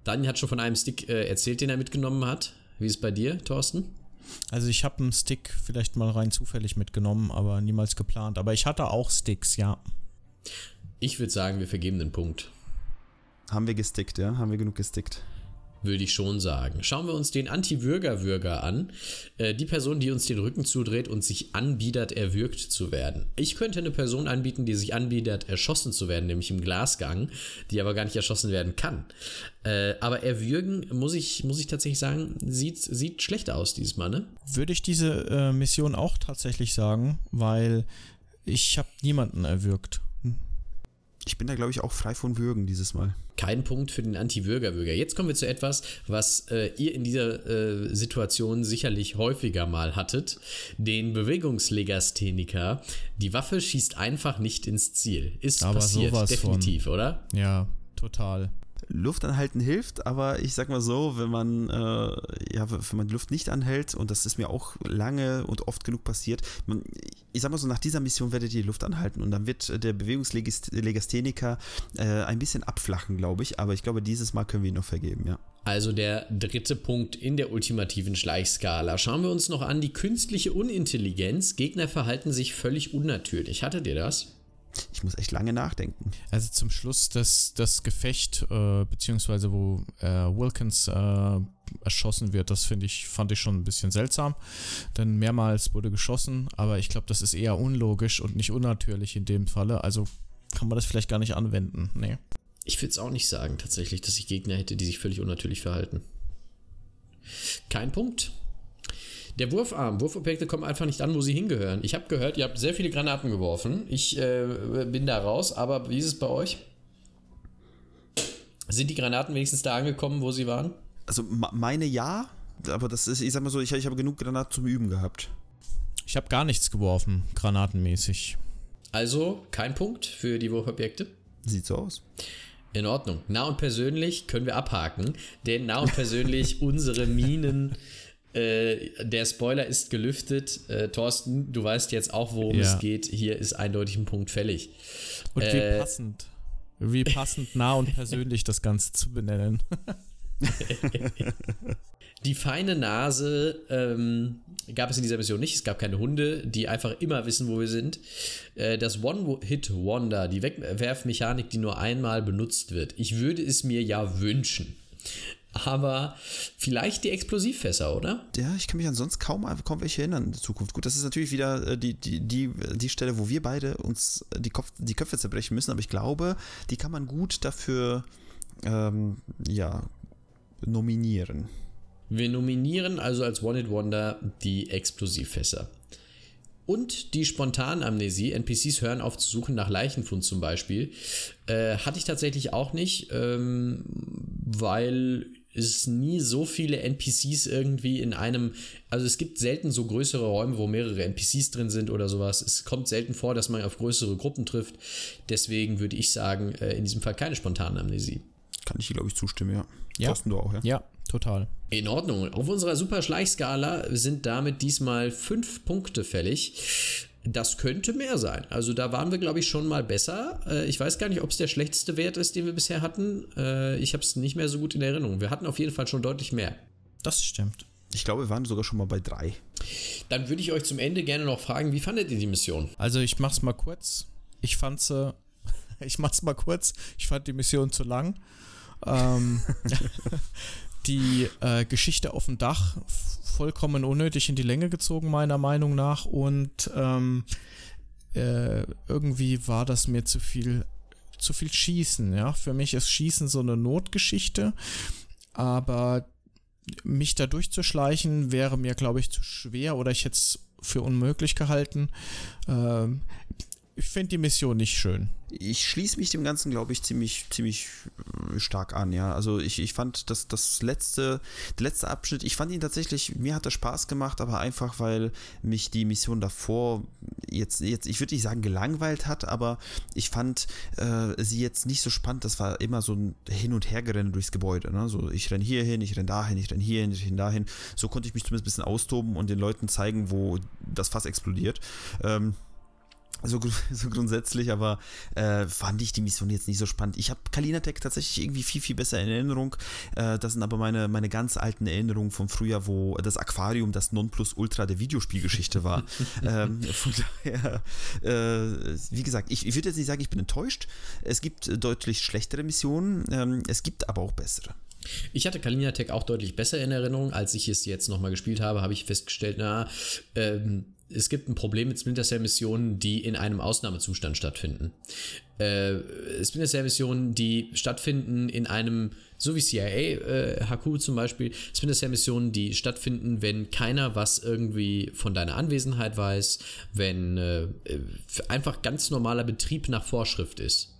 Daniel hat schon von einem Stick äh, erzählt, den er mitgenommen hat. Wie ist es bei dir, Thorsten? Also ich habe einen Stick vielleicht mal rein zufällig mitgenommen, aber niemals geplant. Aber ich hatte auch Sticks, ja. Ich würde sagen, wir vergeben den Punkt. Haben wir gestickt, ja? Haben wir genug gestickt? Würde ich schon sagen. Schauen wir uns den Anti-Würger-Würger an. Äh, die Person, die uns den Rücken zudreht und sich anbietet, erwürgt zu werden. Ich könnte eine Person anbieten, die sich anbietet, erschossen zu werden, nämlich im Glasgang, die aber gar nicht erschossen werden kann. Äh, aber erwürgen, muss ich, muss ich tatsächlich sagen, sieht, sieht schlecht aus dieses Mal, ne? Würde ich diese äh, Mission auch tatsächlich sagen, weil ich habe niemanden erwürgt. Ich bin da, glaube ich, auch frei von Würgen dieses Mal. Kein Punkt für den Anti-Würger-Würger. Jetzt kommen wir zu etwas, was äh, ihr in dieser äh, Situation sicherlich häufiger mal hattet. Den Bewegungslegastheniker. Die Waffe schießt einfach nicht ins Ziel. Ist Aber passiert, sowas definitiv, von. oder? Ja, total. Luft anhalten hilft, aber ich sag mal so, wenn man, äh, ja, wenn man Luft nicht anhält, und das ist mir auch lange und oft genug passiert, man, ich sag mal so, nach dieser Mission werdet ihr die Luft anhalten und dann wird der Bewegungslegastheniker äh, ein bisschen abflachen, glaube ich, aber ich glaube, dieses Mal können wir ihn noch vergeben, ja. Also der dritte Punkt in der ultimativen Schleichskala. Schauen wir uns noch an die künstliche Unintelligenz. Gegner verhalten sich völlig unnatürlich. Hattet ihr das? Ich muss echt lange nachdenken. Also zum Schluss das, das Gefecht, äh, beziehungsweise wo äh, Wilkins äh, erschossen wird, das finde ich, fand ich schon ein bisschen seltsam. Denn mehrmals wurde geschossen, aber ich glaube, das ist eher unlogisch und nicht unnatürlich in dem Falle. Also kann man das vielleicht gar nicht anwenden. Nee. Ich würde es auch nicht sagen, tatsächlich, dass ich Gegner hätte, die sich völlig unnatürlich verhalten. Kein Punkt. Der Wurfarm, Wurfobjekte kommen einfach nicht an, wo sie hingehören. Ich habe gehört, ihr habt sehr viele Granaten geworfen. Ich äh, bin da raus, aber wie ist es bei euch? Sind die Granaten wenigstens da angekommen, wo sie waren? Also meine ja, aber das ist, ich sag mal so, ich, ich habe genug Granaten zum Üben gehabt. Ich habe gar nichts geworfen, granatenmäßig. Also kein Punkt für die Wurfobjekte. Sieht so aus. In Ordnung. Nah und persönlich können wir abhaken, denn nah und persönlich unsere Minen. Äh, der Spoiler ist gelüftet. Äh, Thorsten, du weißt jetzt auch, worum ja. es geht. Hier ist eindeutig ein Punkt fällig. Und wie äh, passend. Wie passend nah und persönlich das Ganze zu benennen. die feine Nase ähm, gab es in dieser Mission nicht. Es gab keine Hunde, die einfach immer wissen, wo wir sind. Äh, das One-Hit-Wonder, die Wegwerfmechanik, die nur einmal benutzt wird. Ich würde es mir ja wünschen. Aber vielleicht die Explosivfässer, oder? Ja, ich kann mich ansonsten kaum, kaum welche erinnern in der Zukunft. Gut, das ist natürlich wieder äh, die, die, die, die Stelle, wo wir beide uns die, Kopf, die Köpfe zerbrechen müssen, aber ich glaube, die kann man gut dafür ähm, ja, nominieren. Wir nominieren also als One-Hit-Wonder die Explosivfässer. Und die Spontanamnesie, NPCs hören auf zu suchen nach Leichenfund zum Beispiel, äh, hatte ich tatsächlich auch nicht, ähm, weil es nie so viele NPCs irgendwie in einem, also es gibt selten so größere Räume, wo mehrere NPCs drin sind oder sowas. Es kommt selten vor, dass man auf größere Gruppen trifft. Deswegen würde ich sagen, äh, in diesem Fall keine Spontanamnesie. Kann ich glaube ich, zustimmen, ja. Ja. Thorsten, du auch, ja? Ja, total. In Ordnung. Auf unserer Super Schleichskala sind damit diesmal fünf Punkte fällig. Das könnte mehr sein. Also da waren wir, glaube ich, schon mal besser. Äh, ich weiß gar nicht, ob es der schlechteste Wert ist, den wir bisher hatten. Äh, ich habe es nicht mehr so gut in Erinnerung. Wir hatten auf jeden Fall schon deutlich mehr. Das stimmt. Ich glaube, wir waren sogar schon mal bei drei. Dann würde ich euch zum Ende gerne noch fragen, wie fandet ihr die Mission? Also ich mach's mal kurz. Ich fand sie, ich mach's mal kurz. Ich fand die Mission zu lang. Ähm, die äh, Geschichte auf dem Dach vollkommen unnötig in die Länge gezogen, meiner Meinung nach. Und ähm, äh, irgendwie war das mir zu viel, zu viel Schießen. Ja, für mich ist Schießen so eine Notgeschichte, aber mich da durchzuschleichen wäre mir, glaube ich, zu schwer oder ich hätte es für unmöglich gehalten. Ähm, ich finde die Mission nicht schön. Ich schließe mich dem Ganzen, glaube ich, ziemlich, ziemlich äh, stark an, ja. Also ich, ich fand das, das letzte, der letzte Abschnitt, ich fand ihn tatsächlich, mir hat er Spaß gemacht, aber einfach, weil mich die Mission davor jetzt, jetzt ich würde nicht sagen gelangweilt hat, aber ich fand äh, sie jetzt nicht so spannend. Das war immer so ein Hin- und Hergerenne durchs Gebäude. Ne? So, ich renne hier hin, ich renne dahin, ich renne hier hin, ich renne dahin. So konnte ich mich zumindest ein bisschen austoben und den Leuten zeigen, wo das Fass explodiert. Ähm, so, so grundsätzlich, aber äh, fand ich die Mission jetzt nicht so spannend. Ich habe Kalinatech tatsächlich irgendwie viel, viel besser in Erinnerung. Äh, das sind aber meine, meine ganz alten Erinnerungen vom Frühjahr, wo das Aquarium das Nonplusultra der Videospielgeschichte war. ähm, von daher, äh, wie gesagt, ich, ich würde jetzt nicht sagen, ich bin enttäuscht. Es gibt deutlich schlechtere Missionen, ähm, es gibt aber auch bessere. Ich hatte Kalina Tech auch deutlich besser in Erinnerung. Als ich es jetzt nochmal gespielt habe, habe ich festgestellt, na, ähm, es gibt ein Problem mit Splinter Cell-Missionen, die in einem Ausnahmezustand stattfinden. Äh, Splinter Cell-Missionen, die stattfinden in einem, so wie CIA, äh, HQ zum Beispiel, Splinter Cell-Missionen, die stattfinden, wenn keiner was irgendwie von deiner Anwesenheit weiß, wenn äh, einfach ganz normaler Betrieb nach Vorschrift ist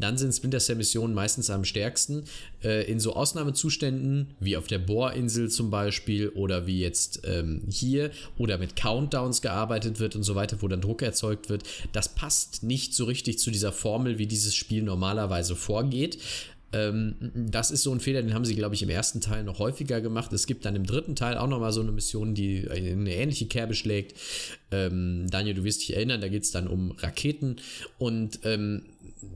dann sind Splinter Cell Missionen meistens am stärksten. Äh, in so Ausnahmezuständen, wie auf der Bohrinsel zum Beispiel oder wie jetzt ähm, hier oder mit Countdowns gearbeitet wird und so weiter, wo dann Druck erzeugt wird, das passt nicht so richtig zu dieser Formel, wie dieses Spiel normalerweise vorgeht. Ähm, das ist so ein Fehler, den haben sie, glaube ich, im ersten Teil noch häufiger gemacht. Es gibt dann im dritten Teil auch nochmal so eine Mission, die eine ähnliche Kerbe schlägt. Ähm, Daniel, du wirst dich erinnern, da geht es dann um Raketen. Und ähm,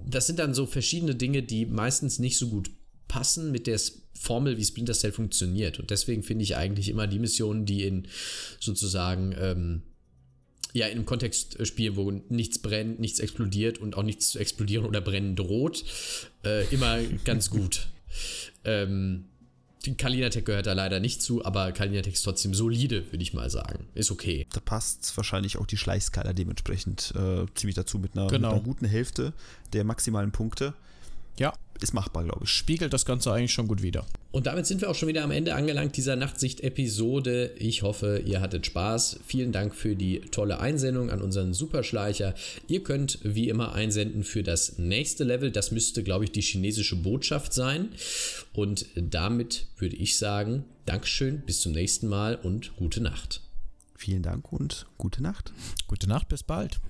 das sind dann so verschiedene Dinge, die meistens nicht so gut passen mit der Formel, wie Splinter Cell funktioniert. Und deswegen finde ich eigentlich immer die Missionen, die in sozusagen ähm, ja in einem Kontext äh, spielen, wo nichts brennt, nichts explodiert und auch nichts zu explodieren oder brennen droht, äh, immer ganz gut. Ähm, Kalinatech gehört da leider nicht zu, aber Kalinatech ist trotzdem solide, würde ich mal sagen. Ist okay. Da passt wahrscheinlich auch die Schleichskala dementsprechend äh, ziemlich dazu mit einer, Genau. mit einer guten Hälfte der maximalen Punkte. Ja, Ist machbar, glaube ich. spiegelt das Ganze eigentlich schon gut wider. Und damit sind wir auch schon wieder am Ende angelangt dieser Nachtsicht-Episode. Ich hoffe, ihr hattet Spaß. Vielen Dank für die tolle Einsendung an unseren Superschleicher. Ihr könnt wie immer einsenden für das nächste Level. Das müsste, glaube ich, die chinesische Botschaft sein. Und damit würde ich sagen, Dankeschön, bis zum nächsten Mal und gute Nacht. Vielen Dank und gute Nacht. Gute Nacht, bis bald.